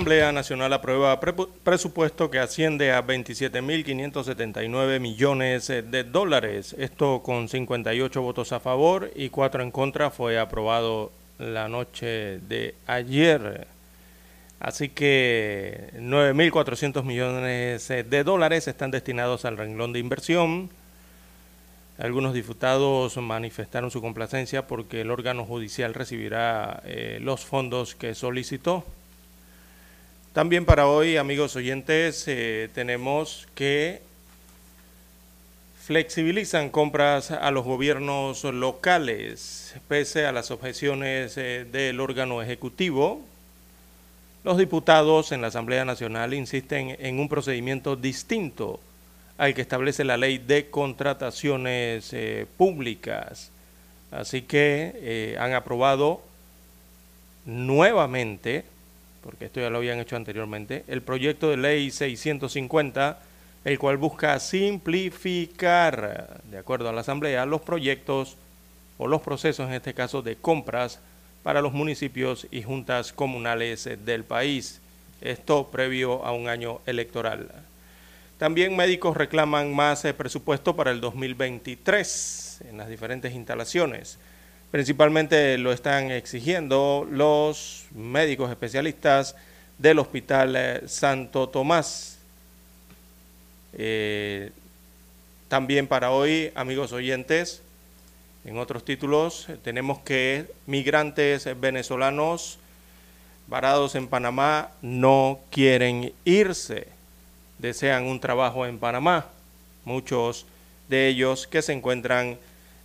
Asamblea Nacional aprueba presupuesto que asciende a 27.579 millones de dólares. Esto con 58 votos a favor y 4 en contra fue aprobado la noche de ayer. Así que 9.400 millones de dólares están destinados al renglón de inversión. Algunos diputados manifestaron su complacencia porque el órgano judicial recibirá eh, los fondos que solicitó. También para hoy, amigos oyentes, eh, tenemos que flexibilizan compras a los gobiernos locales, pese a las objeciones eh, del órgano ejecutivo. Los diputados en la Asamblea Nacional insisten en un procedimiento distinto al que establece la ley de contrataciones eh, públicas. Así que han aprobado nuevamente porque esto ya lo habían hecho anteriormente, el proyecto de ley 650, el cual busca simplificar, de acuerdo a la Asamblea, los proyectos o los procesos, en este caso, de compras para los municipios y juntas comunales del país. Esto previo a un año electoral. También médicos reclaman más eh, presupuesto para el 2023 en las diferentes instalaciones. Principalmente lo están exigiendo los médicos especialistas del Hospital eh, Santo Tomás. Eh, también para hoy, amigos oyentes, en otros títulos, tenemos que migrantes venezolanos varados en Panamá no quieren irse, desean un trabajo en Panamá. Muchos de ellos que se encuentran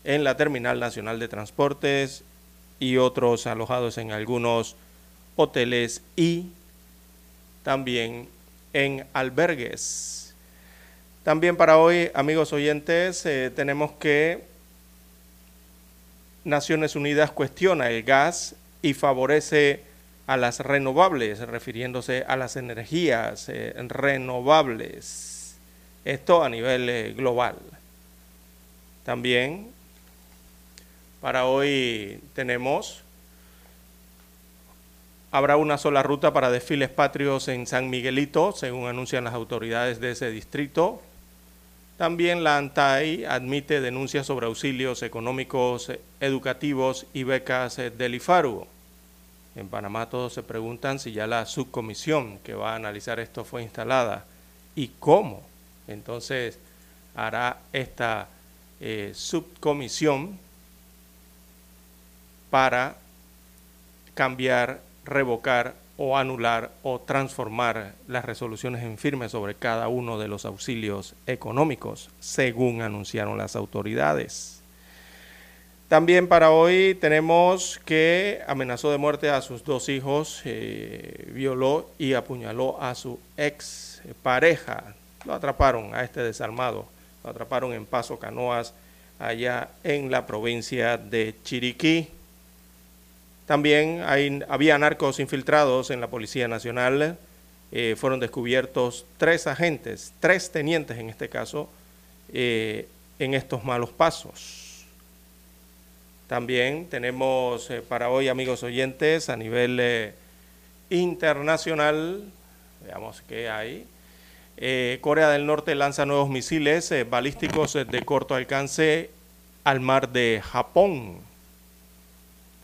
en la Terminal Nacional de Transportes y otros alojados en algunos hoteles y también en albergues. También para hoy, amigos oyentes, eh, tenemos que Naciones Unidas cuestiona el gas y favorece a las renovables, refiriéndose a las energías eh, renovables. Esto a nivel eh, global. También para hoy tenemos, habrá una sola ruta para desfiles patrios en San Miguelito, según anuncian las autoridades de ese distrito. También la ANTAI admite denuncias sobre auxilios económicos, educativos y becas del IFARU. En Panamá todos se preguntan si ya la subcomisión que va a analizar esto fue instalada y cómo entonces hará esta eh, subcomisión para cambiar, revocar o anular o transformar las resoluciones en firme sobre cada uno de los auxilios económicos, según anunciaron las autoridades. También para hoy tenemos que amenazó de muerte a sus dos hijos, eh, violó y apuñaló a su ex pareja. Lo atraparon a este desarmado, lo atraparon en Paso Canoas, allá en la provincia de Chiriquí. También había narcos infiltrados en la Policía Nacional. Eh, fueron descubiertos tres agentes, tres tenientes en este caso, eh, en estos malos pasos. También tenemos eh, para hoy, amigos oyentes, a nivel internacional, veamos qué hay. Corea del Norte lanza nuevos misiles balísticos de corto alcance al mar de Japón.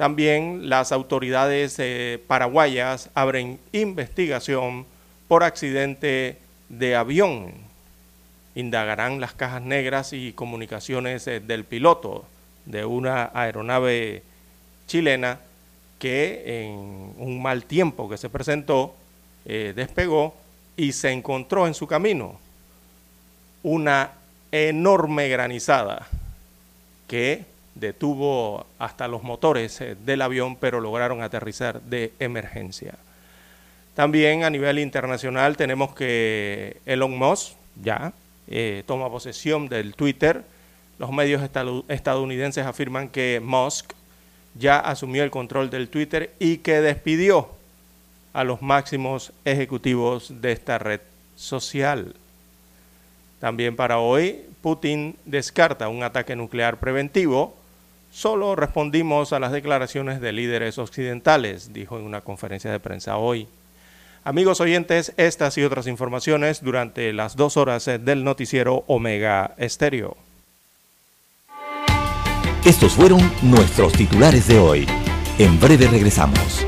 También las autoridades eh, paraguayas abren investigación por accidente de avión. Indagarán las cajas negras y comunicaciones eh, del piloto de una aeronave chilena que en un mal tiempo que se presentó eh, despegó y se encontró en su camino una enorme granizada que detuvo hasta los motores eh, del avión, pero lograron aterrizar de emergencia. También a nivel internacional tenemos que Elon Musk ya eh, toma posesión del Twitter. Los medios estadounidenses afirman que Musk ya asumió el control del Twitter y que despidió a los máximos ejecutivos de esta red social. También para hoy, Putin descarta un ataque nuclear preventivo. Solo respondimos a las declaraciones de líderes occidentales, dijo en una conferencia de prensa hoy. Amigos oyentes, estas y otras informaciones durante las dos horas del noticiero Omega Estéreo. Estos fueron nuestros titulares de hoy. En breve regresamos.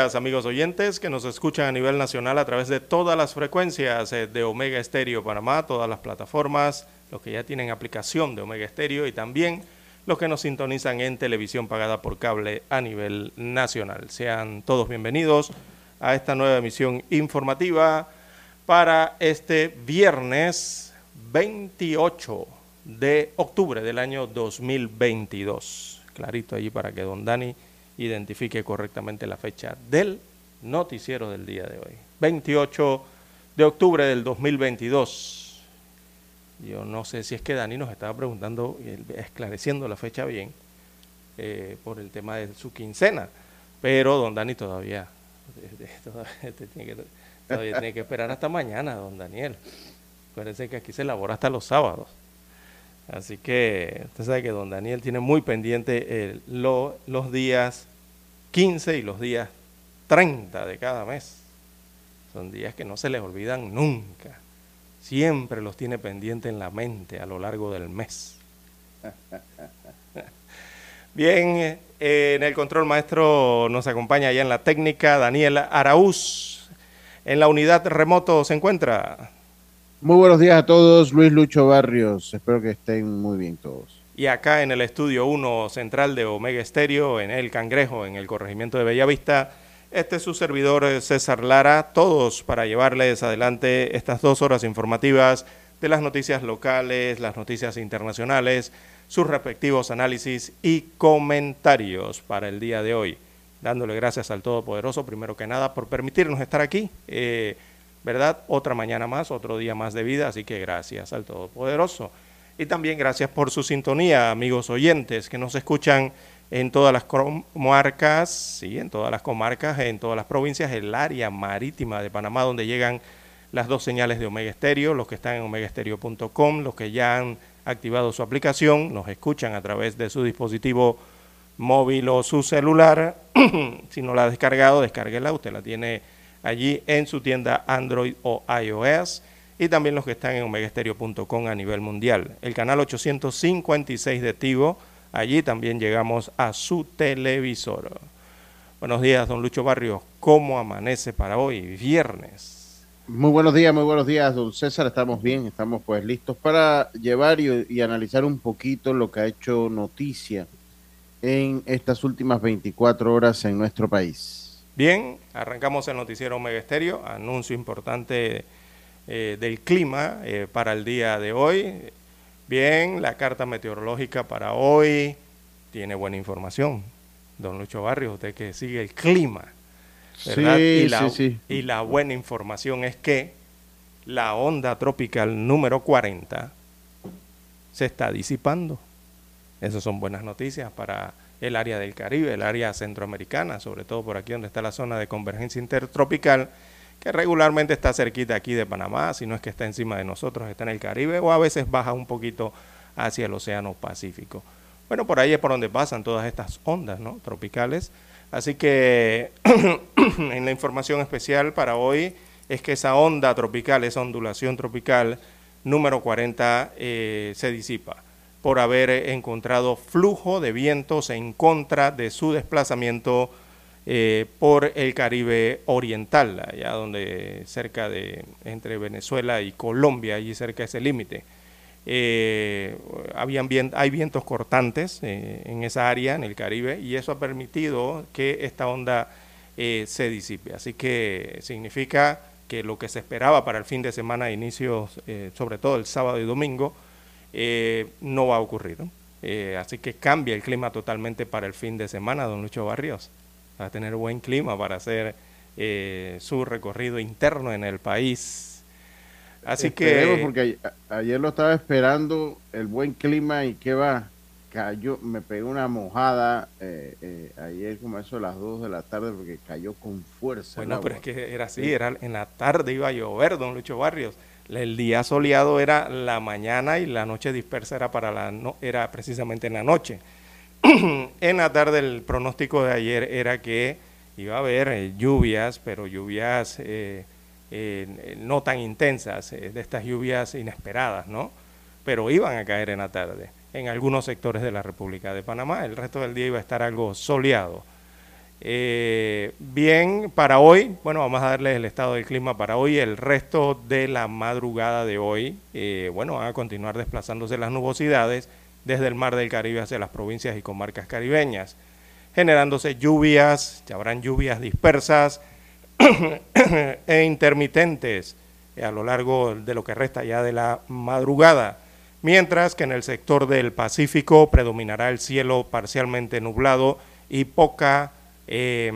Amigos oyentes que nos escuchan a nivel nacional a través de todas las frecuencias eh, de Omega Estéreo Panamá, todas las plataformas, los que ya tienen aplicación de Omega Estéreo y también los que nos sintonizan en televisión pagada por cable a nivel nacional. Sean todos bienvenidos a esta nueva emisión informativa para este viernes 28 de octubre del año 2022. Clarito allí para que don Dani identifique correctamente la fecha del noticiero del día de hoy. 28 de octubre del 2022. Yo no sé si es que Dani nos estaba preguntando, esclareciendo la fecha bien, eh, por el tema de su quincena, pero don Dani todavía, todavía, tiene que, todavía tiene que esperar hasta mañana, don Daniel. Acuérdense que aquí se elabora hasta los sábados. Así que usted sabe que don Daniel tiene muy pendiente eh, lo, los días 15 y los días 30 de cada mes. Son días que no se les olvidan nunca. Siempre los tiene pendiente en la mente a lo largo del mes. Bien, eh, en el control maestro nos acompaña allá en la técnica Daniel Araúz. En la unidad remoto se encuentra Muy buenos días a todos, Luis Lucho Barrios. Espero que estén muy bien todos. Y acá en el estudio 1 central de Omega Estéreo, en El Cangrejo, en el corregimiento de Bellavista, este es su servidor eh, César Lara, todos para llevarles adelante estas dos horas informativas de las noticias locales, las noticias internacionales, sus respectivos análisis y comentarios para el día de hoy. Dándole gracias al Todopoderoso, primero que nada, por permitirnos estar aquí. Eh, ¿verdad? Otra mañana más, otro día más de vida, así que gracias al Todopoderoso. Y también gracias por su sintonía, amigos oyentes, que nos escuchan en todas las comarcas, sí, en todas las comarcas, en todas las provincias, el área marítima de Panamá, donde llegan las dos señales de Omega Estéreo, los que están en omegaestereo.com, los que ya han activado su aplicación, nos escuchan a través de su dispositivo móvil o su celular. si no la ha descargado, descárguela, usted la tiene allí en su tienda Android o iOS y también los que están en omegaestereo.com a nivel mundial. El canal 856 de Tigo, allí también llegamos a su televisor. Buenos días, don Lucho Barrios. ¿Cómo amanece para hoy, viernes? Muy buenos días, muy buenos días, don César. Estamos bien, estamos pues listos para llevar y, y analizar un poquito lo que ha hecho noticia en estas últimas 24 horas en nuestro país. Bien, arrancamos el noticiero Omega Estéreo, anuncio importante eh, del clima eh, para el día de hoy. Bien, la carta meteorológica para hoy tiene buena información. Don Lucho Barrios, usted que sigue el clima, ¿verdad? Sí, y, la, sí, sí. y la buena información es que la onda tropical número 40 se está disipando. Esas son buenas noticias para el área del Caribe, el área centroamericana, sobre todo por aquí donde está la zona de convergencia intertropical, que regularmente está cerquita aquí de Panamá, si no es que está encima de nosotros, está en el Caribe, o a veces baja un poquito hacia el Océano Pacífico. Bueno, por ahí es por donde pasan todas estas ondas ¿no? tropicales. Así que en la información especial para hoy es que esa onda tropical, esa ondulación tropical número 40 eh, se disipa por haber encontrado flujo de vientos en contra de su desplazamiento eh, por el Caribe Oriental, allá donde cerca de entre Venezuela y Colombia, allí cerca de ese límite. Eh, hay vientos cortantes eh, en esa área, en el Caribe, y eso ha permitido que esta onda eh, se disipe. Así que significa que lo que se esperaba para el fin de semana de inicios, eh, sobre todo el sábado y domingo, eh, no va a ocurrir. así que cambia el clima totalmente para el fin de semana, don Lucho Barrios. Va a tener buen clima para hacer eh, su recorrido interno en el país. Así Esperemos, que... porque a- ayer lo estaba esperando el buen clima y qué va, cayó, me pegó una mojada eh, eh, ayer como eso a las 2 de la tarde porque cayó con fuerza. el Bueno, pero agua. es que era así, Sí. era en la tarde iba a llover, don Lucho Barrios. El día soleado era la mañana y la noche dispersa era para la no- era precisamente en la noche. en la tarde el pronóstico de ayer era que iba a haber eh, lluvias, pero lluvias eh, eh, no tan intensas, de estas lluvias inesperadas, ¿no? Pero iban a caer en la tarde en algunos sectores de la República de Panamá. El resto del día iba a estar algo soleado. Bien, para hoy, bueno, vamos a darles el estado del clima para hoy. El resto de la madrugada de hoy, bueno, van a continuar desplazándose las nubosidades desde el mar del Caribe hacia las provincias y comarcas caribeñas, generándose lluvias, ya habrán lluvias dispersas e intermitentes a lo largo de lo que resta ya de la madrugada, mientras que en el sector del Pacífico predominará el cielo parcialmente nublado y poca, eh,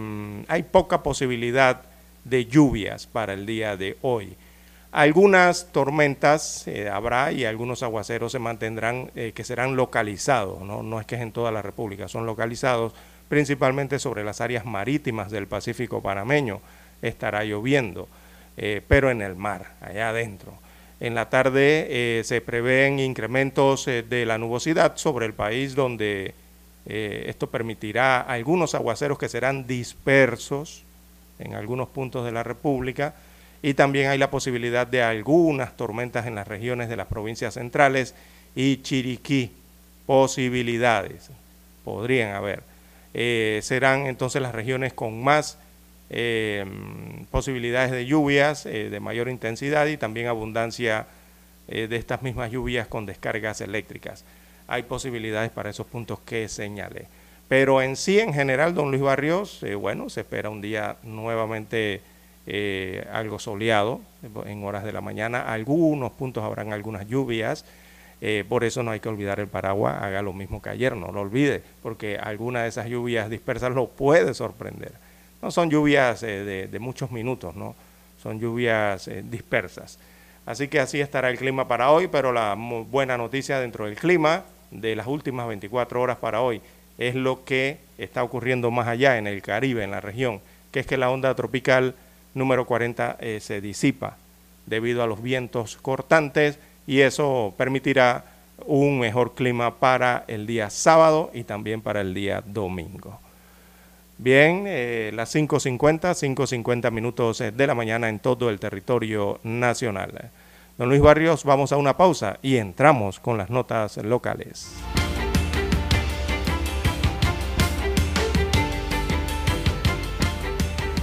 hay poca posibilidad de lluvias para el día de hoy. Algunas tormentas eh, habrá y algunos aguaceros se mantendrán eh, que serán localizados, ¿no? no es que es en toda la República, son localizados principalmente sobre las áreas marítimas del Pacífico panameño. Estará lloviendo, eh, pero en el mar, allá adentro. En la tarde eh, se prevén incrementos de la nubosidad sobre el país donde esto permitirá algunos aguaceros que serán dispersos en algunos puntos de la República y también hay la posibilidad de algunas tormentas en las regiones de las provincias centrales y Chiriquí. Posibilidades podrían haber. Eh, serán entonces las regiones con más eh, posibilidades de lluvias eh, de mayor intensidad y también abundancia de estas mismas lluvias con descargas eléctricas. Hay posibilidades para esos puntos que señalé. Pero en sí, en general, don Luis Barrios, bueno, se espera un día nuevamente eh, algo soleado en horas de la mañana. Algunos puntos habrán algunas lluvias. eh, por eso no hay que olvidar el paraguas, haga lo mismo que ayer, no lo olvide, porque alguna de esas lluvias dispersas lo puede sorprender. No son lluvias eh, de, de muchos minutos, ¿no? Son lluvias dispersas. Así que así estará el clima para hoy, pero la buena noticia dentro del clima de las últimas 24 horas para hoy es lo que está ocurriendo más allá en el Caribe, en la región, que es que la onda tropical número 40 eh, se disipa debido a los vientos cortantes y eso permitirá un mejor clima para el día sábado y también para el día domingo. Bien, eh, las 5.50, 5.50 minutos eh, de la mañana en todo el territorio nacional. Don Luis Barrios, vamos a una pausa y entramos con las notas locales.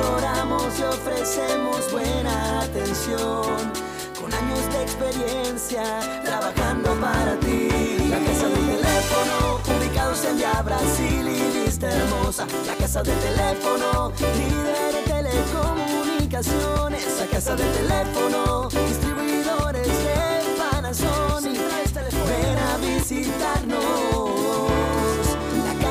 Te asesoramos y ofrecemos buena atención. Con años de experiencia, trabajando para ti. La casa del teléfono, ubicados en Via Brasil y Vista Hermosa. La casa del teléfono, líder en telecomunicaciones. La casa del teléfono, distribuidores de Panasonic. Ven a visitarnos.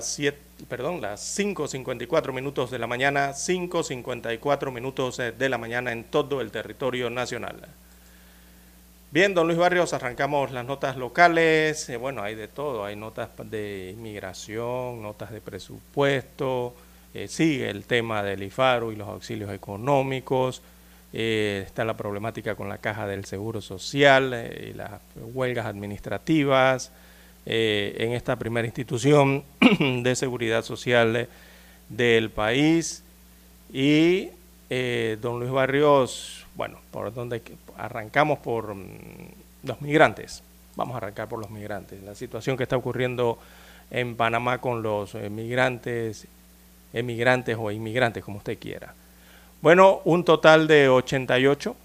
Las siete, perdón, las 5.54 minutos de la mañana, 5.54 minutos eh, de la mañana en todo el territorio nacional. Bien, don Luis Barrios, arrancamos las notas locales. Eh, bueno, hay de todo, hay notas de inmigración, notas de presupuesto, eh, sigue el tema del IFARO y los auxilios económicos, está la problemática con la caja del Seguro Social y las huelgas administrativas eh, en esta primera institución de seguridad social del país. Y eh, don Luis Barrios, bueno, por donde arrancamos por mm, los migrantes. Vamos a arrancar por los migrantes. La situación que está ocurriendo en Panamá con los eh, migrantes, emigrantes o inmigrantes, como usted quiera. Bueno, un total de 88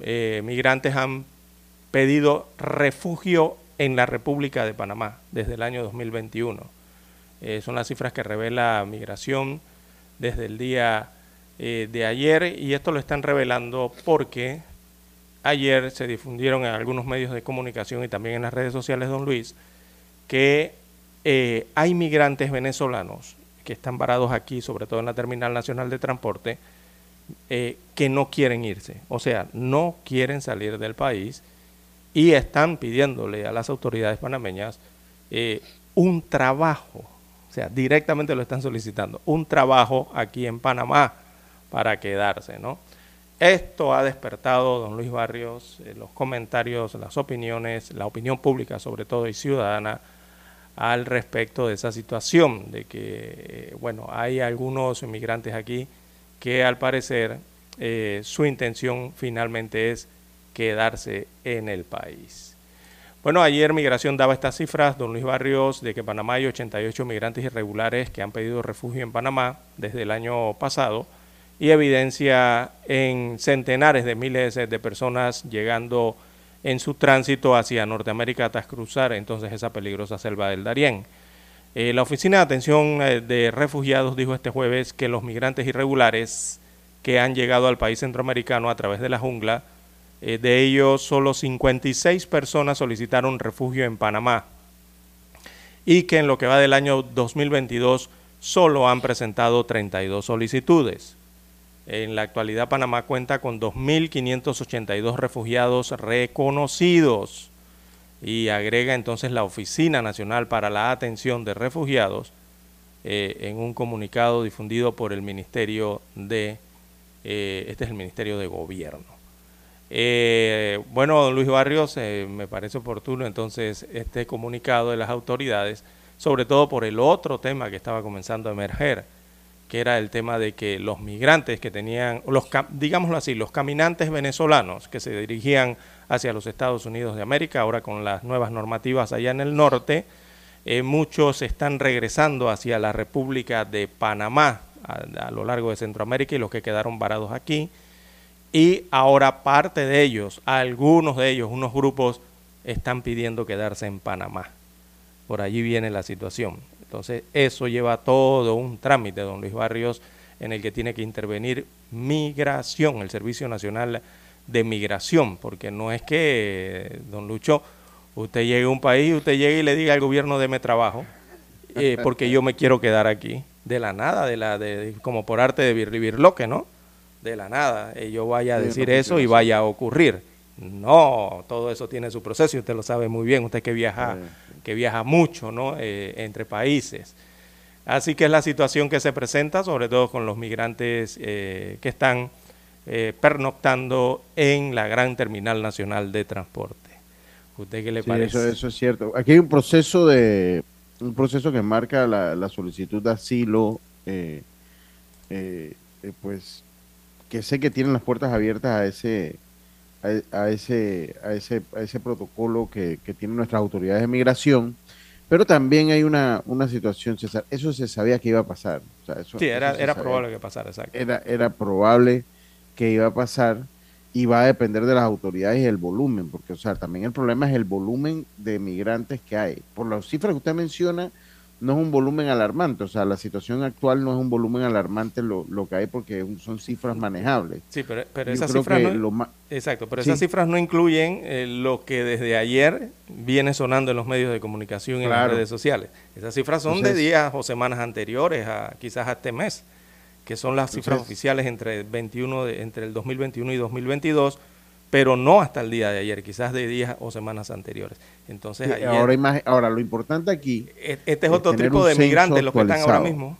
eh, migrantes han pedido refugio en la República de Panamá desde el año 2021. Eh, son las cifras que revela Migración desde el día eh, de ayer y esto lo están revelando porque ayer se difundieron en algunos medios de comunicación y también en las redes sociales, don Luis, que eh, hay migrantes venezolanos que están varados aquí, sobre todo en la Terminal Nacional de Transporte, eh, que no quieren irse, o sea, no quieren salir del país y están pidiéndole a las autoridades panameñas eh, un trabajo, o sea, directamente lo están solicitando, un trabajo aquí en Panamá para quedarse, ¿no? Esto ha despertado, don Luis Barrios, eh, los comentarios, las opiniones, la opinión pública sobre todo y ciudadana al respecto de esa situación, de que, eh, bueno, hay algunos inmigrantes aquí que al parecer su intención finalmente es quedarse en el país. Bueno, ayer Migración daba estas cifras, don Luis Barrios, de que Panamá hay 88 migrantes irregulares que han pedido refugio en Panamá desde el año pasado y evidencia en centenares de miles de personas llegando en su tránsito hacia Norteamérica tras cruzar entonces esa peligrosa selva del Darién. Eh, la Oficina de Atención eh, de Refugiados dijo este jueves que los migrantes irregulares que han llegado al país centroamericano a través de la jungla, eh, de ellos solo 56 personas solicitaron refugio en Panamá y que en lo que va del año 2022 solo han presentado 32 solicitudes. En la actualidad Panamá cuenta con 2.582 refugiados reconocidos y agrega entonces la Oficina Nacional para la Atención de Refugiados eh, en un comunicado difundido por el Ministerio de, eh, este es el Ministerio de Gobierno. Eh, bueno, don Luis Barrios, me parece oportuno entonces este comunicado de las autoridades, sobre todo por el otro tema que estaba comenzando a emerger, que era el tema de que los migrantes que tenían, los, digámoslo así, los caminantes venezolanos que se dirigían hacia los Estados Unidos de América, ahora con las nuevas normativas allá en el norte, eh, muchos están regresando hacia la República de Panamá a, a, lo largo de Centroamérica y los que quedaron varados aquí. Y ahora parte de ellos, algunos de ellos, unos grupos, están pidiendo quedarse en Panamá. Por allí viene la situación. Entonces, eso lleva todo un trámite, don Luis Barrios, en el que tiene que intervenir migración, el Servicio Nacional de Migración, porque no es que, don Lucho, usted llegue a un país, usted llegue y le diga al gobierno, deme trabajo, eh, porque yo me quiero quedar aquí, de la nada, de la de, como por arte de vivir que ¿no? De la nada, eh, yo vaya a decir eso y vaya a ocurrir. No, todo eso tiene su proceso y usted lo sabe muy bien, usted que viaja que viaja mucho ¿no? Eh, entre países. Así que es la situación que se presenta, sobre todo con los migrantes eh, que están eh, pernoctando en la gran terminal nacional de transporte. ¿Usted qué le sí, parece? Eso, eso, es cierto. Aquí hay un proceso de un proceso que marca la, la solicitud de asilo, eh, eh, pues que sé que tienen las puertas abiertas a ese a, a, ese, a, ese, a ese protocolo que, que tienen nuestras autoridades de migración, pero también hay una, una situación, César, eso se sabía que iba a pasar. O sea, eso, sí, era, eso era probable que pasara, exacto. Era, era probable que iba a pasar y va a depender de las autoridades y el volumen, porque, o sea, también el problema es el volumen de migrantes que hay. Por las cifras que usted menciona, no es un volumen alarmante, o sea, la situación actual no es un volumen alarmante lo, lo que hay porque son cifras manejables. Sí, pero, pero esas cifras no, exacto, pero sí. esas cifras no incluyen eh, lo que desde ayer viene sonando en los medios de comunicación y claro. en las redes sociales. Esas cifras son Entonces, de días o semanas anteriores a quizás a este mes, que son las cifras Entonces, oficiales entre 21 de, entre el 2021 y 2022 pero no hasta el día de ayer, quizás de días o semanas anteriores. Entonces, sí, ayer, ahora, ahora, lo importante aquí. Este es otro tipo de migrantes, los que están ahora mismo.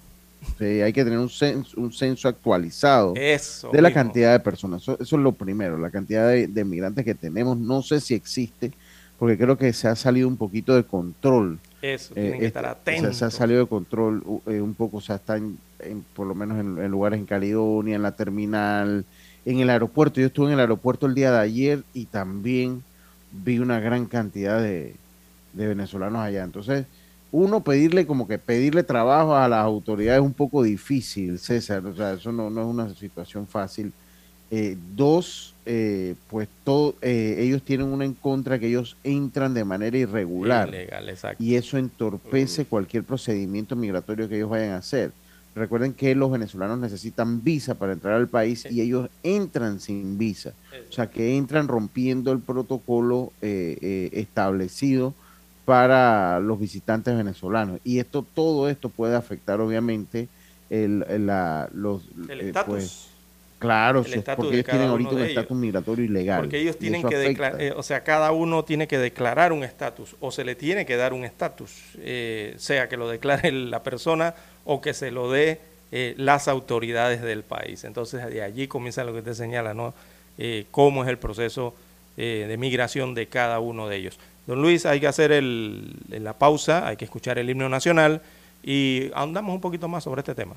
Sí, hay que tener un censo, un censo actualizado eso de la mismo. cantidad de personas. Eso, eso, es lo primero, la cantidad de, de, migrantes que tenemos. No sé si existe, porque creo que se ha salido un poquito de control. Eso, tienen eh, que estar atentos. Se, se, ha salido de control eh, un poco, o sea, están en, por lo menos en, en lugares en Caledonia, en la terminal en el aeropuerto. Yo estuve en el aeropuerto el día de ayer y también vi una gran cantidad de, de, venezolanos allá. Entonces, uno pedirle como que pedirle trabajo a las autoridades es un poco difícil, César. O sea, eso no, no es una situación fácil. Eh, dos, eh, pues todo, eh, ellos tienen una en contra que ellos entran de manera irregular. Ilegal, exacto. y eso entorpece cualquier procedimiento migratorio que ellos vayan a hacer. Recuerden que los venezolanos necesitan visa para entrar al país y ellos entran sin visa, o sea que entran rompiendo el protocolo eh, eh, establecido para los visitantes venezolanos. Y esto, todo esto puede afectar obviamente el, el- la, los, El eh, estatus. pues, claro, El si es estatus porque ellos tienen ahorita un estatus migratorio ilegal. Porque ellos tienen que declarar, o sea, cada uno tiene que declarar un estatus, o se le tiene que dar un estatus, eh, sea que lo declare la persona o que se lo dé eh, las autoridades del país. Entonces, de allí comienza lo que usted señala, ¿no? Eh, cómo es el proceso eh, de migración de cada uno de ellos. Don Luis, hay que hacer el- la pausa, hay que escuchar el himno nacional y ahondamos un poquito más sobre este tema.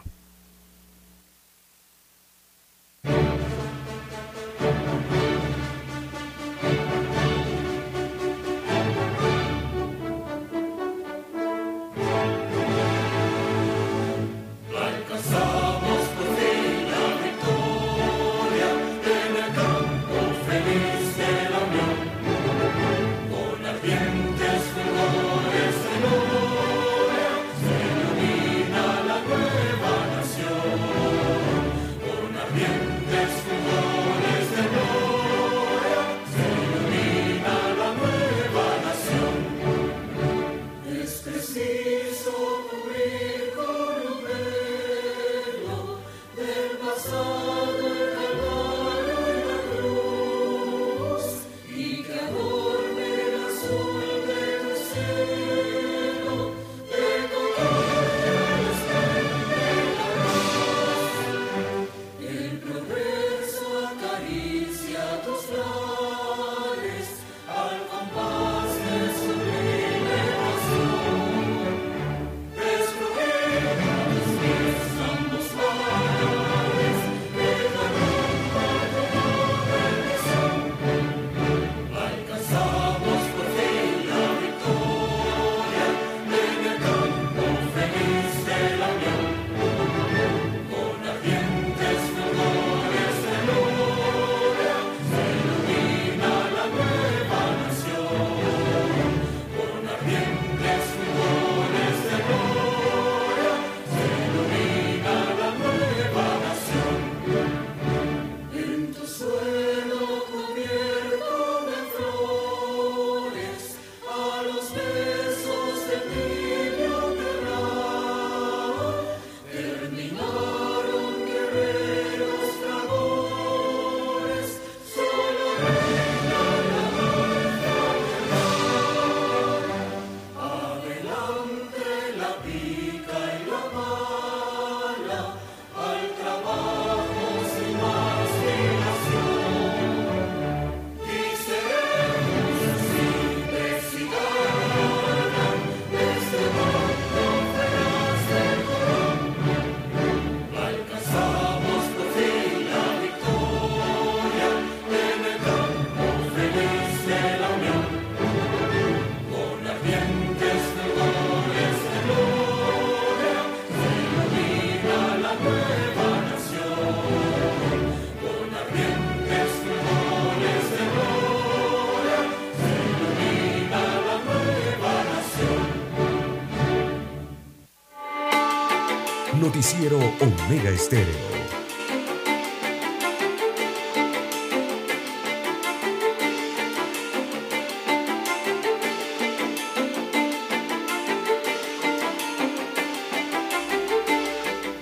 Omega Estéreo.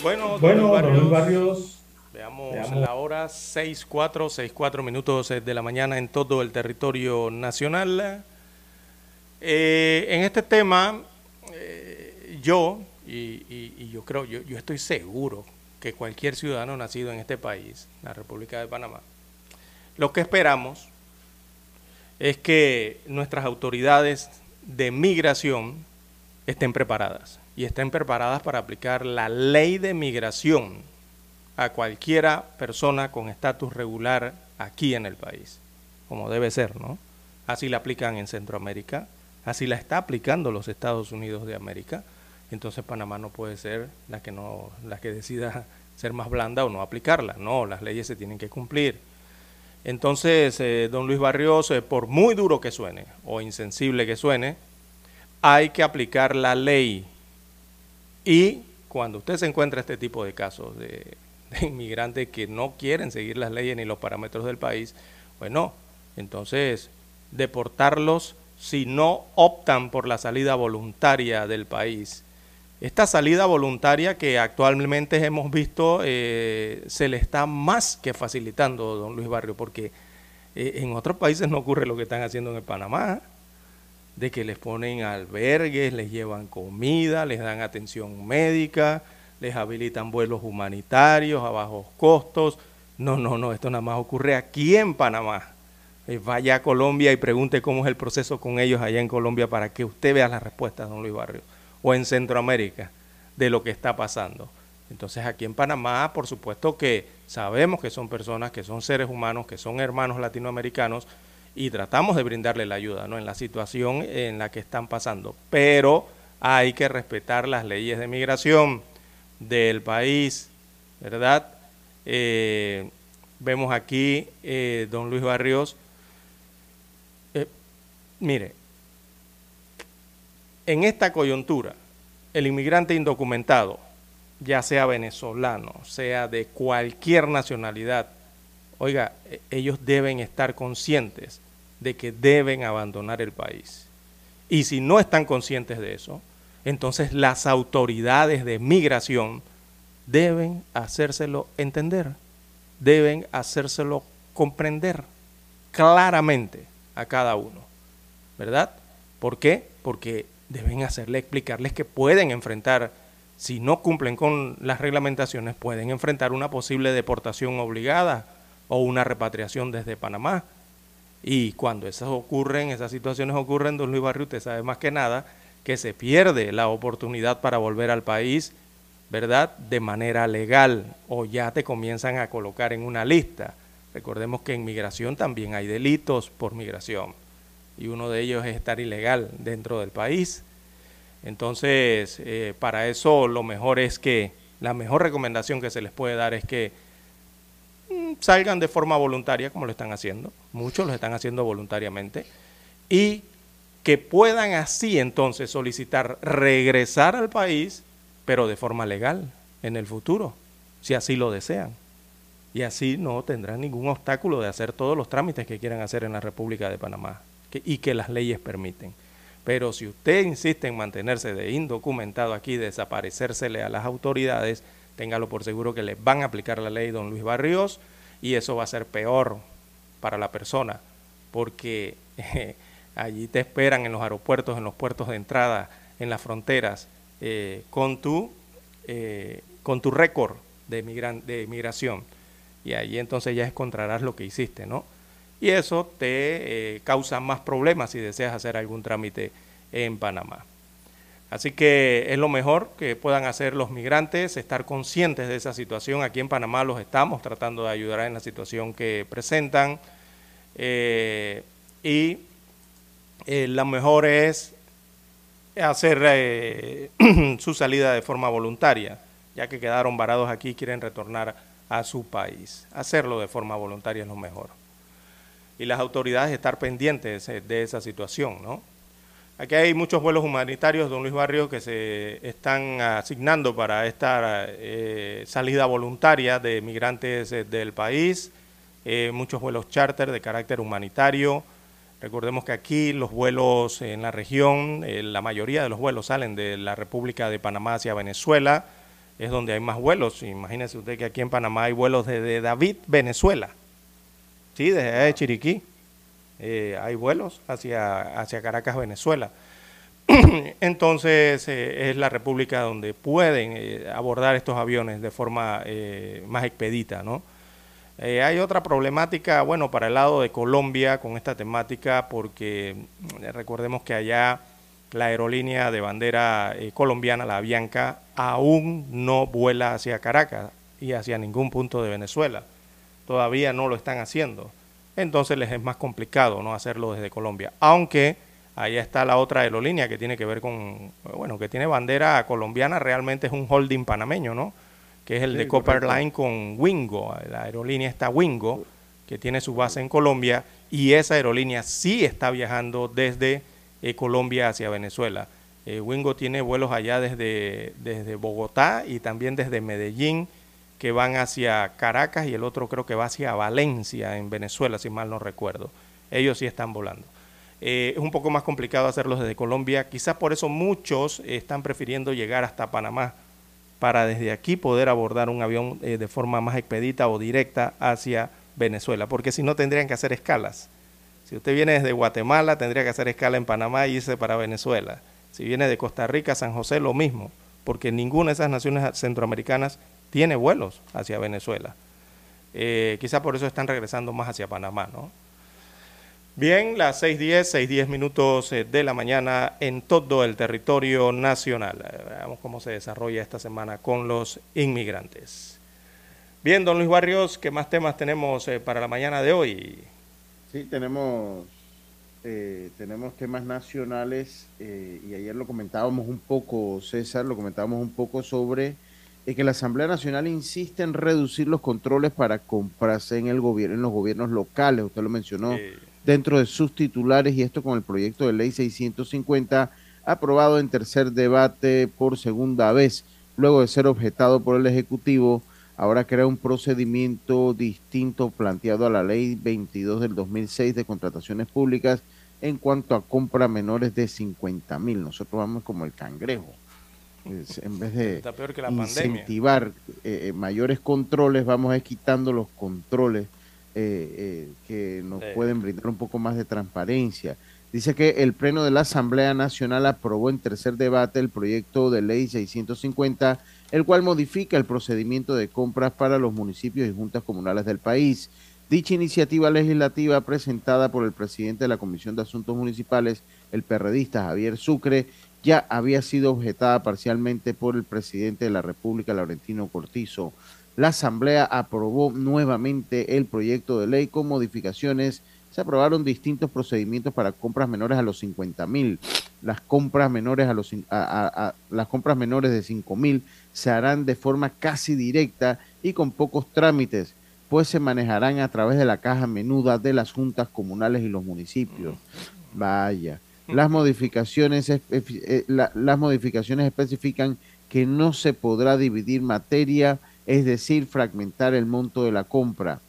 Bueno, Bueno, don Luis Barrios, Veamos, Veamos. la hora 6, 4, 6, 4 minutos eh, de la mañana en todo el territorio nacional. Eh, en este tema, eh, yo, y, yo creo, yo, yo estoy seguro que cualquier ciudadano nacido en este país, la República de Panamá, lo que esperamos es que nuestras autoridades de migración estén preparadas y estén preparadas para aplicar la ley de migración a cualquiera persona con estatus regular aquí en el país, como debe ser, ¿no? Así la aplican en Centroamérica, así la está aplicando los Estados Unidos de América, entonces Panamá no puede ser la que no la que decida ser más blanda o no aplicarla. No, las leyes se tienen que cumplir. Entonces, eh, don Luis Barrios, eh, por muy duro que suene o insensible que suene, hay que aplicar la ley. Y cuando usted se encuentra este tipo de casos de, de inmigrantes que no quieren seguir las leyes ni los parámetros del país, bueno, entonces deportarlos si no optan por la salida voluntaria del país. Esta salida voluntaria que actualmente hemos visto eh, se le está más que facilitando, don Luis Barrio, porque eh, en otros países no ocurre lo que están haciendo en el Panamá, de que les ponen albergues, les llevan comida, les dan atención médica, les habilitan vuelos humanitarios a bajos costos. No, no, no, esto nada más ocurre aquí en Panamá. Eh, vaya a Colombia y pregunte cómo es el proceso con ellos allá en Colombia para que usted vea las respuestas, don Luis Barrio, o en Centroamérica, de lo que está pasando. Entonces aquí en Panamá, por supuesto que sabemos que son personas, que son seres humanos, que son hermanos latinoamericanos y tratamos de brindarle la ayuda ¿no? en la situación en la que están pasando. Pero hay que respetar las leyes de migración del país, ¿verdad? Eh, vemos aquí, eh, don Luis Barrios, eh, mire, en esta coyuntura, el inmigrante indocumentado, ya sea venezolano, sea de cualquier nacionalidad, oiga, e- ellos deben estar conscientes de que deben abandonar el país. Y si no están conscientes de eso, entonces las autoridades de migración deben hacérselo entender, deben hacérselo comprender claramente a cada uno, ¿verdad? ¿Por qué? Porque deben hacerle explicarles que pueden enfrentar, si no cumplen con las reglamentaciones, pueden enfrentar una posible deportación obligada o una repatriación desde Panamá. Y cuando esas ocurren, esas situaciones ocurren, don Luis Barrio, usted sabe más que nada que se pierde la oportunidad para volver al país, ¿verdad? De manera legal o ya te comienzan a colocar en una lista. Recordemos que en migración también hay delitos por migración y uno de ellos es estar ilegal dentro del país. Entonces, eh, para eso lo mejor es que, la mejor recomendación que se les puede dar es que mm, salgan de forma voluntaria, como lo están haciendo, muchos lo están haciendo voluntariamente, y que puedan así entonces solicitar regresar al país, pero de forma legal en el futuro, si así lo desean. Y así no tendrán ningún obstáculo de hacer todos los trámites que quieran hacer en la República de Panamá y que las leyes permiten. Pero si usted insiste en mantenerse de indocumentado aquí, desaparecérsele a las autoridades, téngalo por seguro que le van a aplicar la ley don Luis Barrios y eso va a ser peor para la persona, porque allí te esperan en los aeropuertos, en los puertos de entrada, en las fronteras, eh, con tu, eh, con tu récord de, migran- de migración. Y allí entonces ya encontrarás lo que hiciste, ¿no? Y eso te eh, causa más problemas si deseas hacer algún trámite en Panamá. Así que es lo mejor que puedan hacer los migrantes, estar conscientes de esa situación. Aquí en Panamá los estamos tratando de ayudar en la situación que presentan. eh, y eh, lo mejor es hacer su salida de forma voluntaria, ya que quedaron varados aquí y quieren retornar a su país. Hacerlo de forma voluntaria es lo mejor. Y las autoridades estar pendientes de esa situación, ¿no? Aquí hay muchos vuelos humanitarios, don Luis Barrio, que se están asignando para esta eh, salida voluntaria de migrantes eh, del país, eh, muchos vuelos charter de carácter humanitario. Recordemos que aquí los vuelos en la región, la mayoría de los vuelos salen de la República de Panamá hacia Venezuela, es donde hay más vuelos. Imagínese usted que aquí en Panamá hay vuelos desde David, Venezuela, sí, desde de Chiriquí. Eh, hay vuelos hacia, hacia Caracas, Venezuela. Entonces eh, es la república donde pueden eh, abordar estos aviones de forma más expedita, ¿no? Hay otra problemática, bueno, para el lado de Colombia con esta temática, porque recordemos que allá la aerolínea de bandera colombiana, la Avianca, aún no vuela hacia Caracas y hacia ningún punto de Venezuela. Todavía no lo están haciendo. Entonces les es más complicado no hacerlo desde Colombia. Aunque allá está la otra aerolínea que tiene que ver con, bueno, que tiene bandera colombiana, realmente es un holding panameño, ¿no? que es el Sí, de Copper. Line con Wingo. La aerolínea está Wingo, que tiene su base en Colombia, y esa aerolínea sí está viajando desde eh, Colombia hacia Venezuela. Eh, Wingo tiene vuelos allá desde, desde Bogotá y también desde Medellín, que van hacia Caracas, y el otro creo que va hacia Valencia, en Venezuela, si mal no recuerdo. Ellos sí están volando. Eh, es un poco más complicado hacerlos desde Colombia, quizás por eso muchos están prefiriendo llegar hasta Panamá para desde aquí poder abordar un avión eh, de forma más expedita o directa hacia Venezuela, porque si no tendrían que hacer escalas. Si usted viene desde Guatemala, tendría que hacer escala en Panamá y irse para Venezuela. Si viene de Costa Rica, San José, lo mismo, porque ninguna de esas naciones centroamericanas tiene vuelos hacia Venezuela. Eh, quizá por eso están regresando más hacia Panamá, ¿no? Bien, las 6.10, 6.10 minutos eh, de la mañana en todo el territorio nacional. Eh, Veamos cómo se desarrolla esta semana con los inmigrantes. Bien, don Luis Barrios, ¿qué más temas tenemos para la mañana de hoy? Sí, tenemos, tenemos temas nacionales y ayer lo comentábamos un poco, César, lo comentábamos un poco sobre eh, que la Asamblea Nacional insiste en reducir los controles para compras en el gobierno, en los gobiernos locales, usted lo mencionó, Eh, dentro de sus titulares y esto con el proyecto de ley 650 aprobado en tercer debate por segunda vez, luego de ser objetado por el Ejecutivo, ahora crea un procedimiento distinto planteado a la ley 22 del 2006 de contrataciones públicas en cuanto a compra menores de 50 mil. Nosotros vamos como el cangrejo. Es- en vez de está peor que la incentivar eh, eh, mayores controles, vamos a ir quitando los controles eh, eh, que nos Sí. pueden brindar un poco más de transparencia. Dice que el Pleno de la Asamblea Nacional aprobó en tercer debate el proyecto de ley 650, el cual modifica el procedimiento de compras para los municipios y juntas comunales del país. Dicha iniciativa legislativa presentada por el presidente de la Comisión de Asuntos Municipales, el perredista Javier Sucre, ya había sido objetada parcialmente por el presidente de la República, Laurentino Cortizo. La Asamblea aprobó nuevamente el proyecto de ley con modificaciones. Se aprobaron distintos procedimientos para compras menores a los 50 mil. Las compras menores a los cin- a- a- a- las compras menores de 5 mil se harán de forma casi directa y con pocos trámites, pues se manejarán a través de la caja menuda de las juntas comunales y los municipios. Vaya. Las modificaciones, eh, la- las modificaciones especifican que no se podrá dividir materia, es decir, fragmentar el monto de la compra.